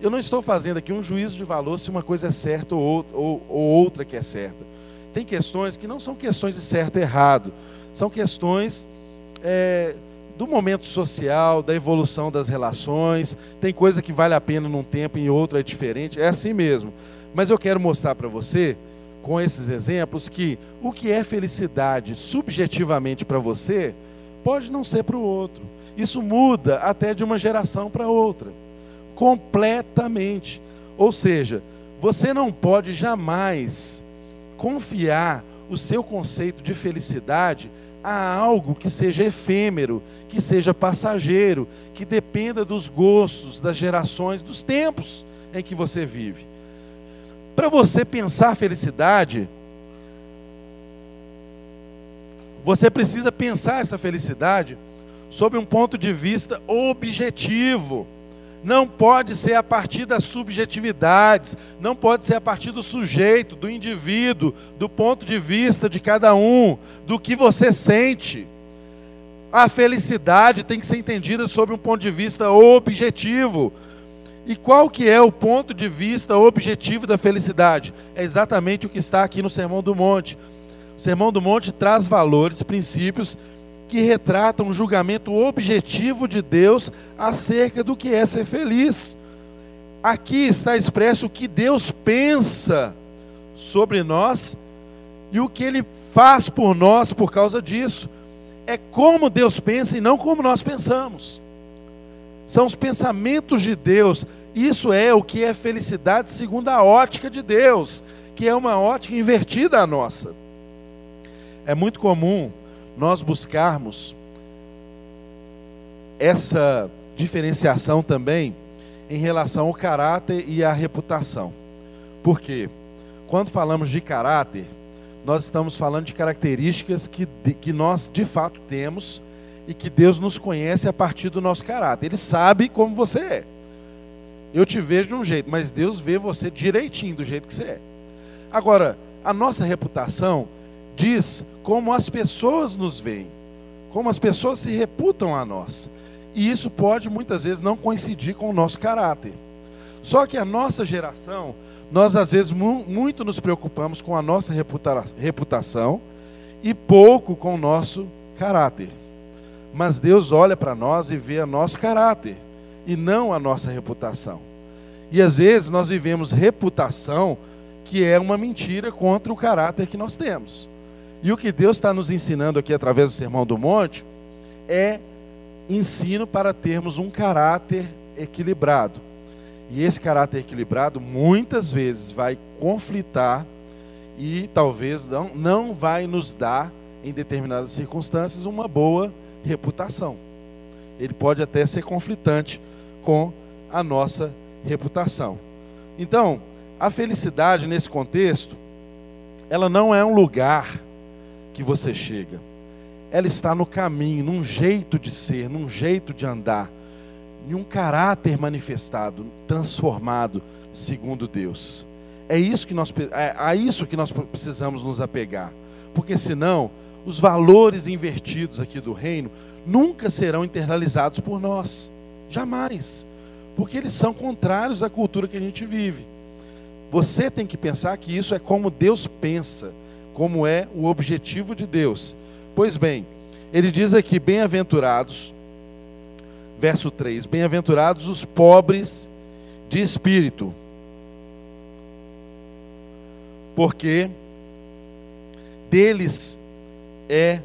Eu não estou fazendo aqui um juízo de valor se uma coisa é certa ou, ou, ou outra que é certa. Tem questões que não são questões de certo e errado, são questões é, do momento social, da evolução das relações. Tem coisa que vale a pena num tempo e em outro é diferente, é assim mesmo. Mas eu quero mostrar para você, com esses exemplos, que o que é felicidade subjetivamente para você, pode não ser para o outro. Isso muda até de uma geração para outra completamente. Ou seja, você não pode jamais confiar o seu conceito de felicidade a algo que seja efêmero, que seja passageiro, que dependa dos gostos, das gerações, dos tempos em que você vive. Para você pensar felicidade, você precisa pensar essa felicidade sob um ponto de vista objetivo não pode ser a partir das subjetividades, não pode ser a partir do sujeito, do indivíduo, do ponto de vista de cada um, do que você sente. A felicidade tem que ser entendida sob um ponto de vista objetivo. E qual que é o ponto de vista objetivo da felicidade? É exatamente o que está aqui no Sermão do Monte. O Sermão do Monte traz valores, princípios que retratam um julgamento objetivo de Deus acerca do que é ser feliz. Aqui está expresso o que Deus pensa sobre nós e o que ele faz por nós por causa disso. É como Deus pensa e não como nós pensamos. São os pensamentos de Deus. Isso é o que é felicidade segundo a ótica de Deus, que é uma ótica invertida à nossa. É muito comum nós buscarmos essa diferenciação também em relação ao caráter e à reputação. Por quê? Quando falamos de caráter, nós estamos falando de características que, que nós de fato temos e que Deus nos conhece a partir do nosso caráter. Ele sabe como você é. Eu te vejo de um jeito, mas Deus vê você direitinho do jeito que você é. Agora, a nossa reputação diz como as pessoas nos veem, como as pessoas se reputam a nós. E isso pode muitas vezes não coincidir com o nosso caráter. Só que a nossa geração, nós às vezes mu muito nos preocupamos com a nossa reputa reputação e pouco com o nosso caráter. Mas Deus olha para nós e vê o nosso caráter e não a nossa reputação. E às vezes nós vivemos reputação que é uma mentira contra o caráter que nós temos. E o que Deus está nos ensinando aqui através do Sermão do Monte é ensino para termos um caráter equilibrado. E esse caráter equilibrado muitas vezes vai conflitar e talvez não, não vai nos dar, em determinadas circunstâncias, uma boa reputação. Ele pode até ser conflitante com a nossa reputação. Então, a felicidade nesse contexto, ela não é um lugar que você chega. Ela está no caminho, num jeito de ser, num jeito de andar, em um caráter manifestado, transformado segundo Deus. É isso que nós é a isso que nós precisamos nos apegar, porque senão os valores invertidos aqui do reino nunca serão internalizados por nós, jamais, porque eles são contrários à cultura que a gente vive. Você tem que pensar que isso é como Deus pensa, como é o objetivo de Deus. Pois bem, ele diz aqui: bem-aventurados, verso 3: bem-aventurados os pobres de espírito, porque deles é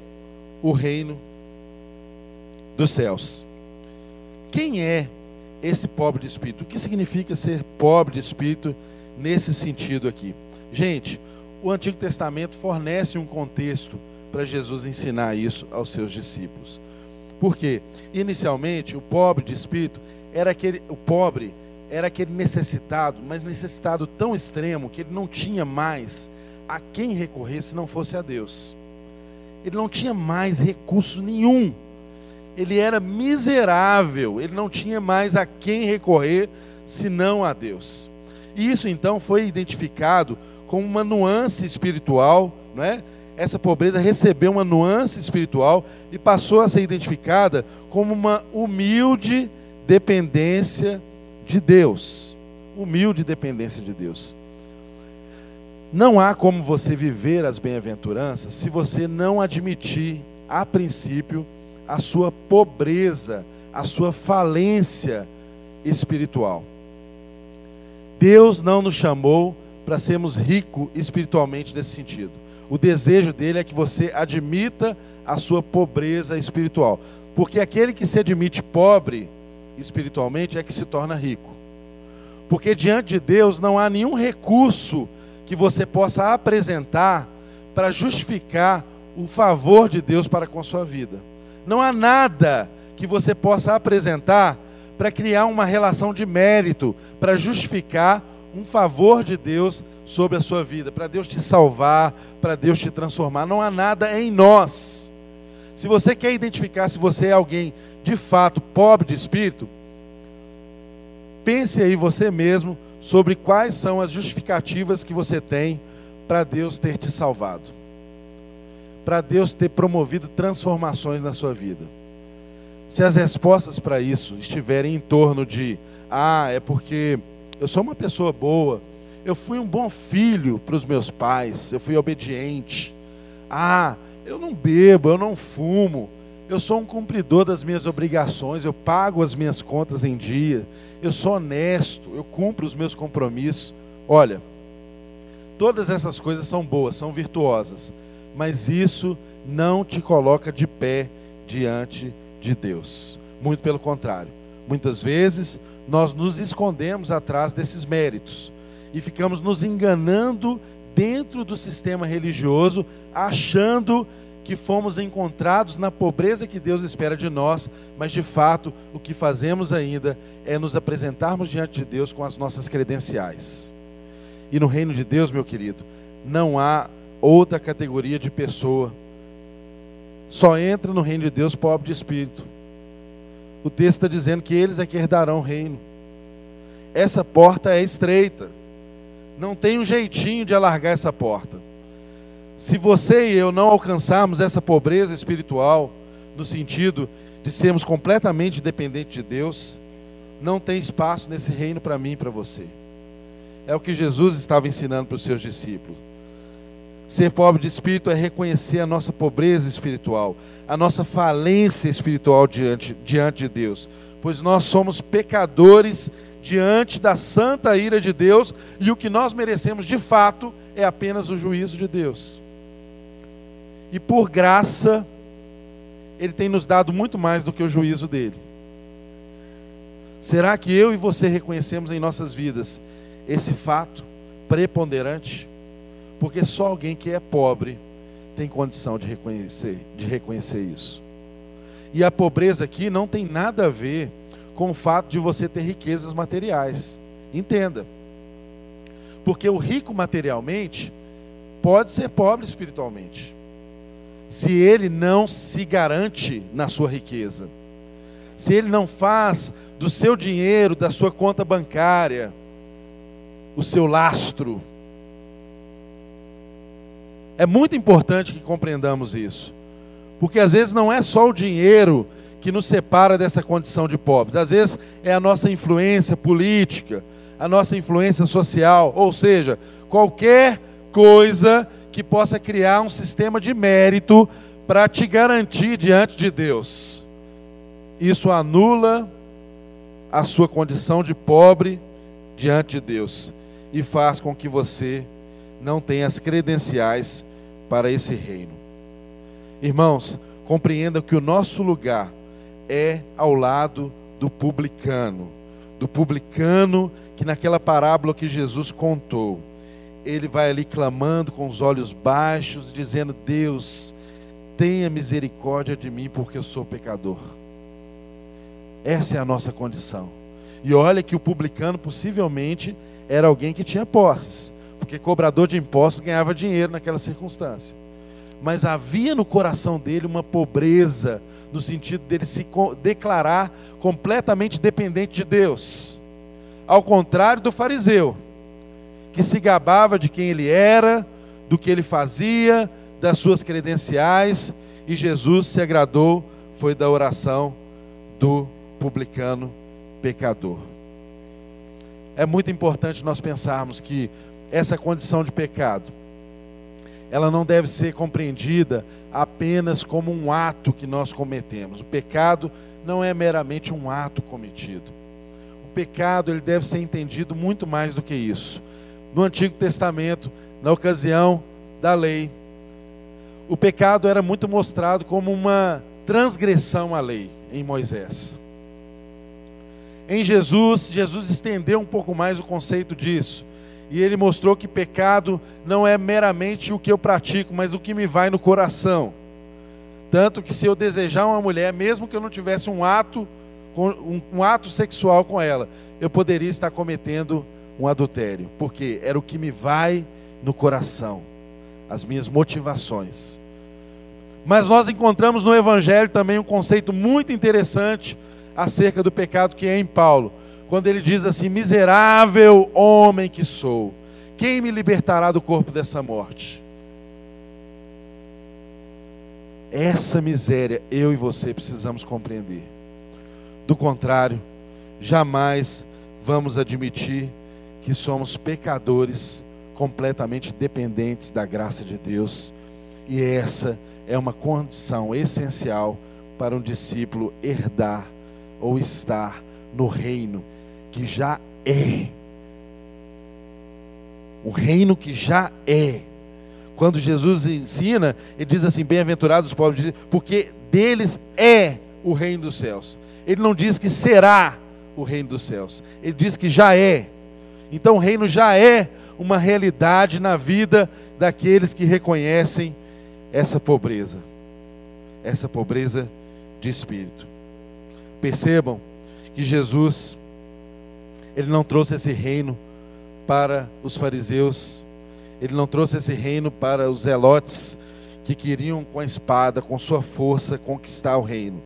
o reino dos céus. Quem é esse pobre de espírito? O que significa ser pobre de espírito nesse sentido aqui? Gente, o Antigo Testamento fornece um contexto para Jesus ensinar isso aos seus discípulos. Por quê? Inicialmente, o pobre de espírito era aquele, o pobre era aquele necessitado, mas necessitado tão extremo que ele não tinha mais a quem recorrer se não fosse a Deus ele não tinha mais recurso nenhum. Ele era miserável, ele não tinha mais a quem recorrer senão a Deus. E isso então foi identificado como uma nuance espiritual, não é? Essa pobreza recebeu uma nuance espiritual e passou a ser identificada como uma humilde dependência de Deus. Humilde dependência de Deus. Não há como você viver as bem-aventuranças se você não admitir, a princípio, a sua pobreza, a sua falência espiritual. Deus não nos chamou para sermos ricos espiritualmente nesse sentido. O desejo dele é que você admita a sua pobreza espiritual. Porque aquele que se admite pobre espiritualmente é que se torna rico. Porque diante de Deus não há nenhum recurso que você possa apresentar para justificar o favor de Deus para com a sua vida. Não há nada que você possa apresentar para criar uma relação de mérito, para justificar um favor de Deus sobre a sua vida, para Deus te salvar, para Deus te transformar. Não há nada em nós. Se você quer identificar se você é alguém de fato pobre de espírito, pense aí você mesmo sobre quais são as justificativas que você tem para Deus ter te salvado. para Deus ter promovido transformações na sua vida? Se as respostas para isso estiverem em torno de, ah, é porque eu sou uma pessoa boa, eu fui um bom filho para os meus pais, eu fui obediente. Ah, eu não bebo, eu não fumo, eu sou um cumpridor das minhas obrigações, eu pago as minhas contas em dia, eu sou honesto, eu cumpro os meus compromissos. Olha, todas essas coisas são boas, são virtuosas, mas isso não te coloca de pé diante de Deus. Muito pelo contrário. Muitas vezes nós nos escondemos atrás desses méritos e ficamos nos enganando dentro do sistema religioso, achando que fomos encontrados na pobreza que Deus espera de nós, mas de fato o que fazemos ainda é nos apresentarmos diante de Deus com as nossas credenciais. E no reino de Deus, meu querido, não há outra categoria de pessoa. Só entra no reino de Deus pobre de espírito. O texto está dizendo que eles é que herdarão o reino. Essa porta é estreita. Não tem um jeitinho de alargar essa porta. Se você e eu não alcançarmos essa pobreza espiritual, no sentido de sermos completamente dependentes de Deus, não tem espaço nesse reino para mim e para você. É o que Jesus estava ensinando para os seus discípulos. Ser pobre de espírito é reconhecer a nossa pobreza espiritual, a nossa falência espiritual diante, diante de Deus, pois nós somos pecadores diante da santa ira de Deus e o que nós merecemos de fato é apenas o juízo de Deus. E por graça, Ele tem nos dado muito mais do que o juízo dele. Será que eu e você reconhecemos em nossas vidas esse fato preponderante? Porque só alguém que é pobre tem condição de reconhecer, de reconhecer isso. E a pobreza aqui não tem nada a ver com o fato de você ter riquezas materiais. Entenda. Porque o rico materialmente pode ser pobre espiritualmente. Se ele não se garante na sua riqueza. Se ele não faz do seu dinheiro, da sua conta bancária, o seu lastro. É muito importante que compreendamos isso. Porque às vezes não é só o dinheiro que nos separa dessa condição de pobres. Às vezes é a nossa influência política, a nossa influência social, ou seja, qualquer coisa que possa criar um sistema de mérito para te garantir diante de Deus. Isso anula a sua condição de pobre diante de Deus e faz com que você não tenha as credenciais para esse reino. Irmãos, compreenda que o nosso lugar é ao lado do publicano, do publicano que naquela parábola que Jesus contou, ele vai ali clamando com os olhos baixos, dizendo: Deus, tenha misericórdia de mim, porque eu sou pecador. Essa é a nossa condição. E olha que o publicano possivelmente era alguém que tinha posses, porque cobrador de impostos ganhava dinheiro naquela circunstância. Mas havia no coração dele uma pobreza, no sentido dele se declarar completamente dependente de Deus. Ao contrário do fariseu, que se gabava de quem ele era, do que ele fazia, das suas credenciais, e Jesus se agradou foi da oração do publicano pecador. É muito importante nós pensarmos que essa condição de pecado, ela não deve ser compreendida apenas como um ato que nós cometemos. O pecado não é meramente um ato cometido. O pecado ele deve ser entendido muito mais do que isso. No Antigo Testamento, na ocasião da lei, o pecado era muito mostrado como uma transgressão à lei em Moisés. Em Jesus, Jesus estendeu um pouco mais o conceito disso. E ele mostrou que pecado não é meramente o que eu pratico, mas o que me vai no coração. Tanto que se eu desejar uma mulher, mesmo que eu não tivesse um ato, um, um ato sexual com ela, eu poderia estar cometendo um adultério, porque era o que me vai no coração, as minhas motivações. Mas nós encontramos no Evangelho também um conceito muito interessante acerca do pecado que é em Paulo quando ele diz assim: Miserável homem que sou, quem me libertará do corpo dessa morte? Essa miséria eu e você precisamos compreender. Do contrário, jamais vamos admitir que somos pecadores completamente dependentes da graça de Deus. E essa é uma condição essencial para um discípulo herdar ou estar no reino que já é. O reino que já é. Quando Jesus ensina, ele diz assim: Bem-aventurados os pobres, porque deles é o reino dos céus. Ele não diz que será o reino dos céus, ele diz que já é. Então o reino já é uma realidade na vida daqueles que reconhecem essa pobreza, essa pobreza de espírito. Percebam que Jesus, ele não trouxe esse reino para os fariseus, ele não trouxe esse reino para os zelotes que queriam com a espada, com sua força, conquistar o reino.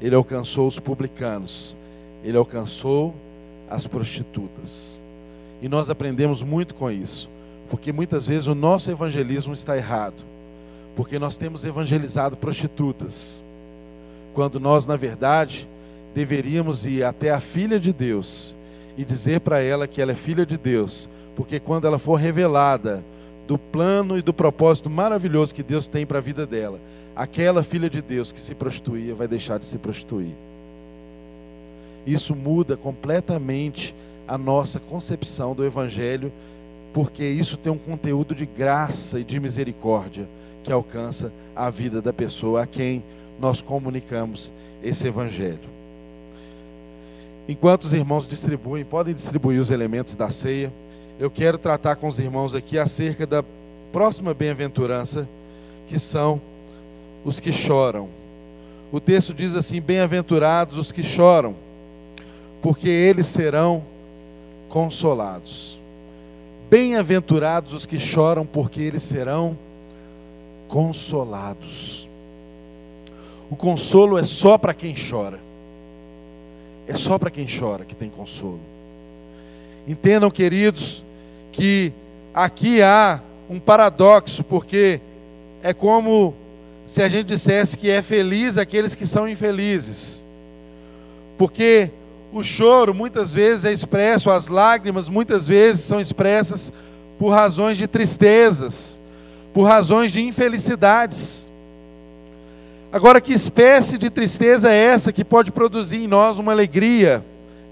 Ele alcançou os publicanos, ele alcançou as prostitutas. E nós aprendemos muito com isso, porque muitas vezes o nosso evangelismo está errado, porque nós temos evangelizado prostitutas, quando nós, na verdade, deveríamos ir até a filha de Deus e dizer para ela que ela é filha de Deus, porque quando ela for revelada do plano e do propósito maravilhoso que Deus tem para a vida dela, aquela filha de Deus que se prostituía vai deixar de se prostituir. Isso muda completamente a nossa concepção do Evangelho, porque isso tem um conteúdo de graça e de misericórdia que alcança a vida da pessoa a quem nós comunicamos esse Evangelho. Enquanto os irmãos distribuem, podem distribuir os elementos da ceia, eu quero tratar com os irmãos aqui acerca da próxima bem-aventurança, que são os que choram. O texto diz assim: Bem-aventurados os que choram, porque eles serão consolados. Bem-aventurados os que choram, porque eles serão consolados. O consolo é só para quem chora. É só para quem chora que tem consolo. Entendam, queridos, que aqui há um paradoxo, porque é como se a gente dissesse que é feliz aqueles que são infelizes. Porque o choro muitas vezes é expresso, as lágrimas muitas vezes são expressas por razões de tristezas, por razões de infelicidades. Agora, que espécie de tristeza é essa que pode produzir em nós uma alegria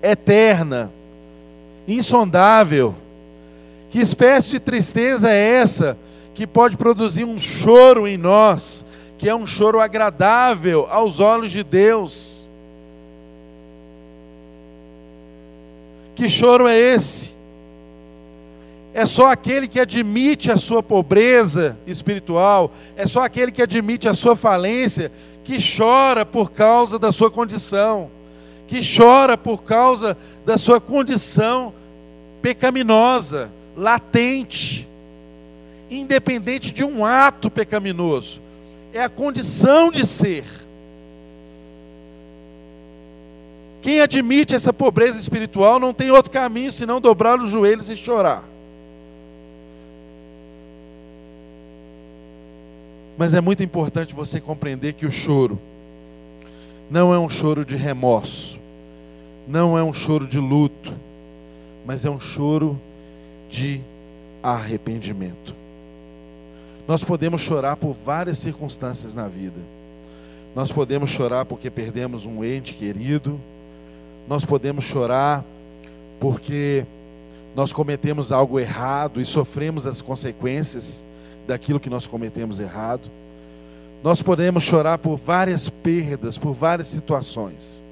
eterna, insondável? Que espécie de tristeza é essa que pode produzir um choro em nós, que é um choro agradável aos olhos de Deus? Que choro é esse? É só aquele que admite a sua pobreza espiritual, é só aquele que admite a sua falência, que chora por causa da sua condição, que chora por causa da sua condição pecaminosa, latente, independente de um ato pecaminoso, é a condição de ser. Quem admite essa pobreza espiritual não tem outro caminho senão dobrar os joelhos e chorar. Mas é muito importante você compreender que o choro não é um choro de remorso, não é um choro de luto, mas é um choro de arrependimento. Nós podemos chorar por várias circunstâncias na vida. Nós podemos chorar porque perdemos um ente querido, nós podemos chorar porque nós cometemos algo errado e sofremos as consequências daquilo que nós cometemos errado. Nós podemos chorar por várias perdas, por várias situações.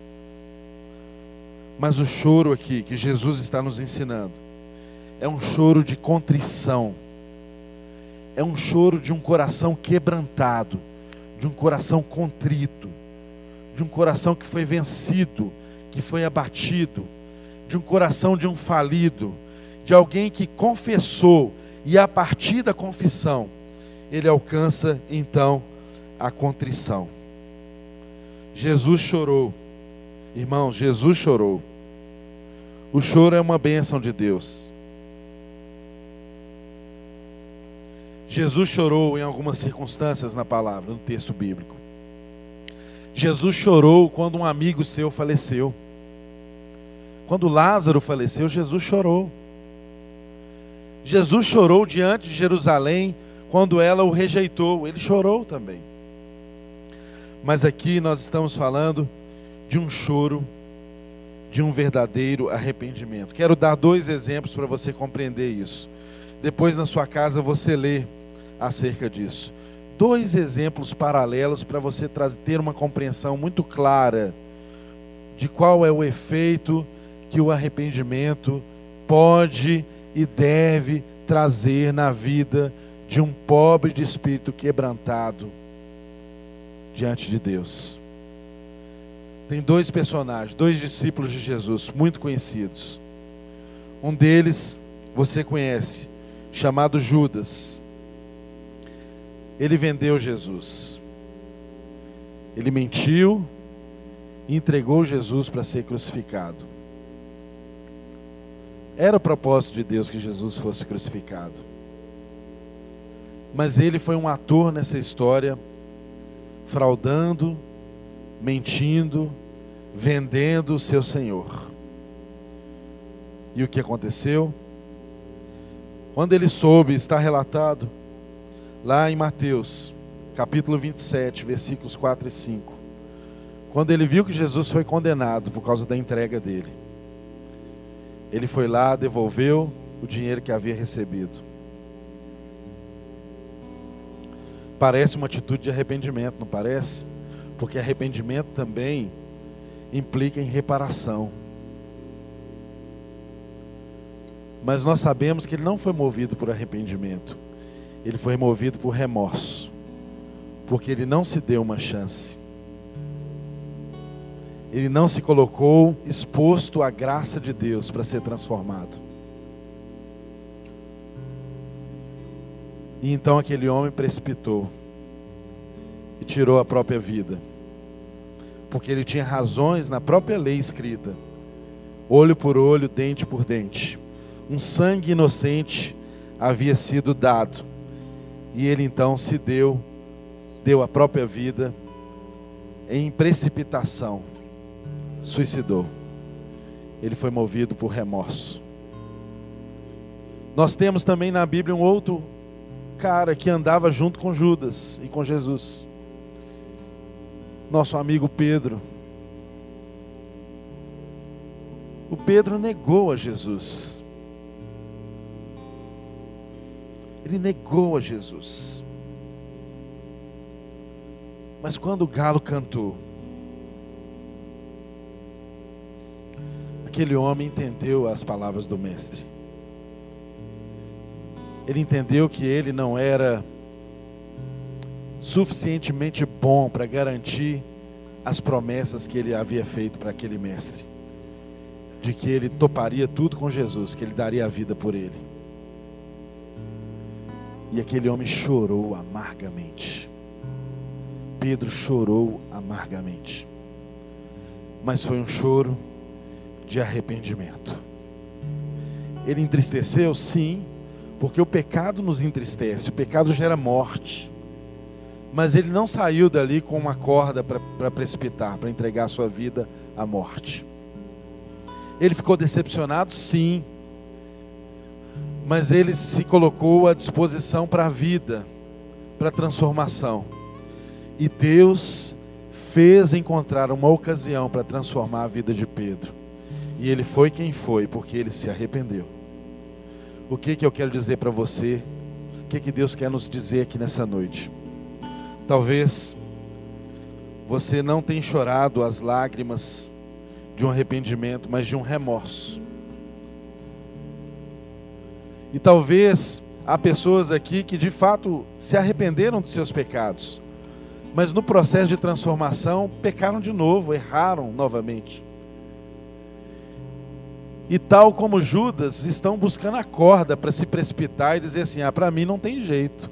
Mas o choro aqui que Jesus está nos ensinando é um choro de contrição, é um choro de um coração quebrantado, de um coração contrito, de um coração que foi vencido que foi abatido, de um coração de um falido, de alguém que confessou e a partir da confissão ele alcança então a contrição. Jesus chorou. Irmãos, Jesus chorou. O choro é uma bênção de Deus. Jesus chorou em algumas circunstâncias na palavra, no texto bíblico. Jesus chorou quando um amigo seu faleceu. Quando Lázaro faleceu, Jesus chorou. Jesus chorou diante de Jerusalém quando ela o rejeitou, ele chorou também. Mas aqui nós estamos falando de um choro, de um verdadeiro arrependimento. Quero dar dois exemplos para você compreender isso. Depois na sua casa você lê acerca disso. Dois exemplos paralelos para você ter uma compreensão muito clara de qual é o efeito que o arrependimento pode e deve trazer na vida de um pobre de espírito quebrantado diante de Deus. Tem dois personagens, dois discípulos de Jesus, muito conhecidos. Um deles você conhece, chamado Judas. Ele vendeu Jesus. Ele mentiu e entregou Jesus para ser crucificado. Era o propósito de Deus que Jesus fosse crucificado. Mas ele foi um ator nessa história, fraudando, mentindo, vendendo o seu Senhor. E o que aconteceu? Quando ele soube, está relatado lá em Mateus, capítulo 27, versículos 4 e 5. Quando ele viu que Jesus foi condenado por causa da entrega dele, ele foi lá, devolveu o dinheiro que havia recebido. Parece uma atitude de arrependimento, não parece? Porque arrependimento também implica em reparação. Mas nós sabemos que ele não foi movido por arrependimento, ele foi movido por remorso, porque ele não se deu uma chance. Ele não se colocou exposto à graça de Deus para ser transformado. E então aquele homem precipitou e tirou a própria vida. Porque ele tinha razões na própria lei escrita: olho por olho, dente por dente. Um sangue inocente havia sido dado. E ele então se deu, deu a própria vida em precipitação suicidou. Ele foi movido por remorso. Nós temos também na Bíblia um outro cara que andava junto com Judas e com Jesus. Nosso amigo Pedro. O Pedro negou a Jesus. Ele negou a Jesus. Mas quando o galo cantou, Aquele homem entendeu as palavras do Mestre. Ele entendeu que ele não era suficientemente bom para garantir as promessas que ele havia feito para aquele mestre, de que ele toparia tudo com Jesus, que ele daria a vida por ele. E aquele homem chorou amargamente. Pedro chorou amargamente. Mas foi um choro de arrependimento. Ele entristeceu? Sim, porque o pecado nos entristece, o pecado gera morte. Mas ele não saiu dali com uma corda para precipitar, para entregar a sua vida à morte. Ele ficou decepcionado? Sim. Mas ele se colocou à disposição para a vida, para a transformação. E Deus fez encontrar uma ocasião para transformar a vida de Pedro. E ele foi quem foi, porque ele se arrependeu. O que, que eu quero dizer para você? O que, que Deus quer nos dizer aqui nessa noite? Talvez você não tenha chorado as lágrimas de um arrependimento, mas de um remorso. E talvez há pessoas aqui que de fato se arrependeram dos seus pecados, mas no processo de transformação pecaram de novo, erraram novamente. E tal como Judas, estão buscando a corda para se precipitar e dizer assim: ah, para mim não tem jeito.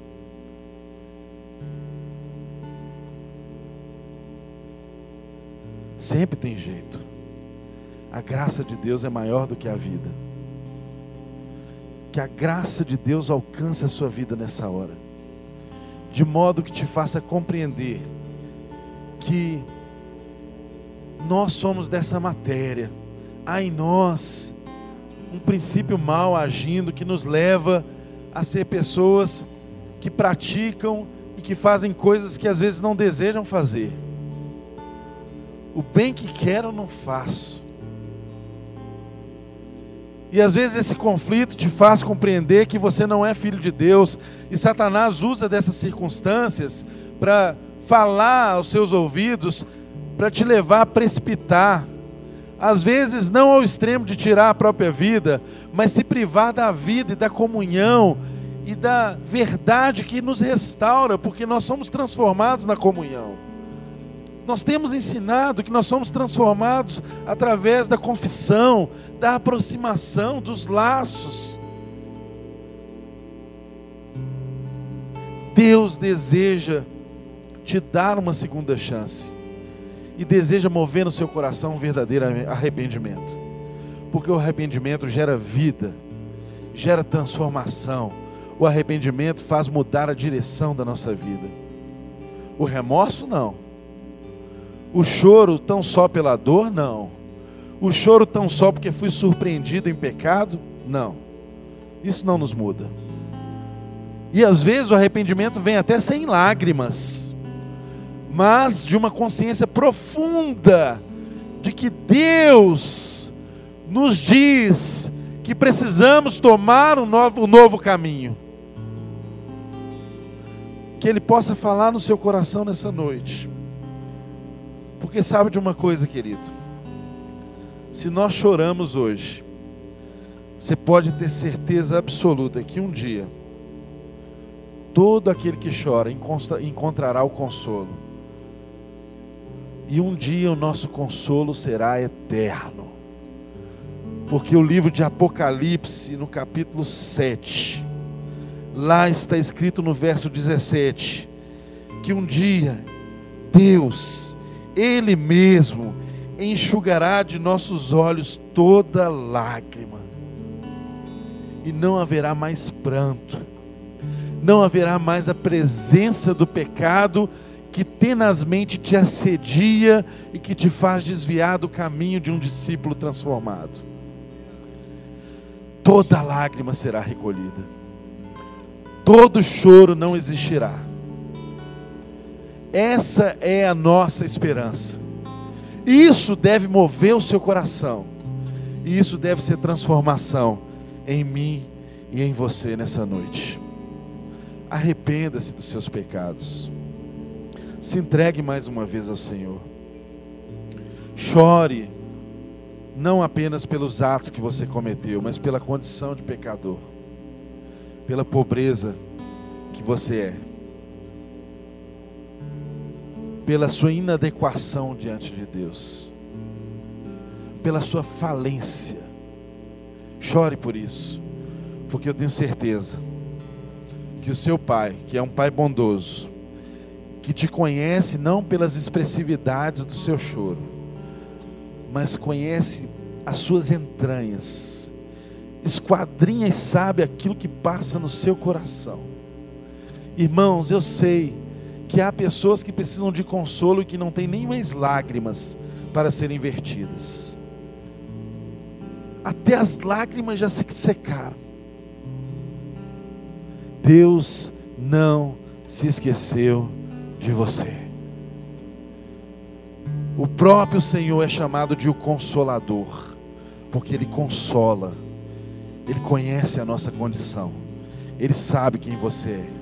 Sempre tem jeito. A graça de Deus é maior do que a vida. Que a graça de Deus alcance a sua vida nessa hora. de modo que te faça compreender que nós somos dessa matéria. Há em nós um princípio mal agindo que nos leva a ser pessoas que praticam e que fazem coisas que às vezes não desejam fazer. O bem que quero não faço. E às vezes esse conflito te faz compreender que você não é filho de Deus, e Satanás usa dessas circunstâncias para falar aos seus ouvidos, para te levar a precipitar. Às vezes, não ao extremo de tirar a própria vida, mas se privar da vida e da comunhão e da verdade que nos restaura, porque nós somos transformados na comunhão. Nós temos ensinado que nós somos transformados através da confissão, da aproximação, dos laços. Deus deseja te dar uma segunda chance e deseja mover no seu coração um verdadeiro arrependimento, porque o arrependimento gera vida, gera transformação. O arrependimento faz mudar a direção da nossa vida. O remorso, não. O choro tão só pela dor, não. O choro tão só porque fui surpreendido em pecado, não. Isso não nos muda. E às vezes o arrependimento vem até sem lágrimas, mas de uma consciência profunda de que Deus nos diz que precisamos tomar um novo, um novo caminho. Que Ele possa falar no seu coração nessa noite porque sabe de uma coisa, querido? Se nós choramos hoje, você pode ter certeza absoluta que um dia, todo aquele que chora encontrará o consolo. E um dia o nosso consolo será eterno. Porque o livro de Apocalipse, no capítulo 7, lá está escrito no verso 17, que um dia Deus ele mesmo enxugará de nossos olhos toda lágrima, e não haverá mais pranto, não haverá mais a presença do pecado que tenazmente te assedia e que te faz desviar do caminho de um discípulo transformado. Toda lágrima será recolhida, todo choro não existirá essa é a nossa esperança. Isso deve mover o seu coração. E isso deve ser transformação em mim e em você nessa noite. Arrependa-se dos seus pecados. Se entregue mais uma vez ao Senhor. Chore, não apenas pelos atos que você cometeu, mas pela condição de pecador, pela pobreza que você é pela sua inadequação diante de Deus, pela sua falência. Chore por isso, porque eu tenho certeza que o seu pai, que é um pai bondoso, que te conhece não pelas expressividades do seu choro, mas conhece as suas entranhas, esquadrinha e sabe aquilo que passa no seu coração. Irmãos, eu sei que há pessoas que precisam de consolo e que não têm nem mais lágrimas para serem vertidas. Até as lágrimas já se secaram. Deus não se esqueceu de você. O próprio Senhor é chamado de o consolador, porque Ele consola, Ele conhece a nossa condição, Ele sabe quem você é.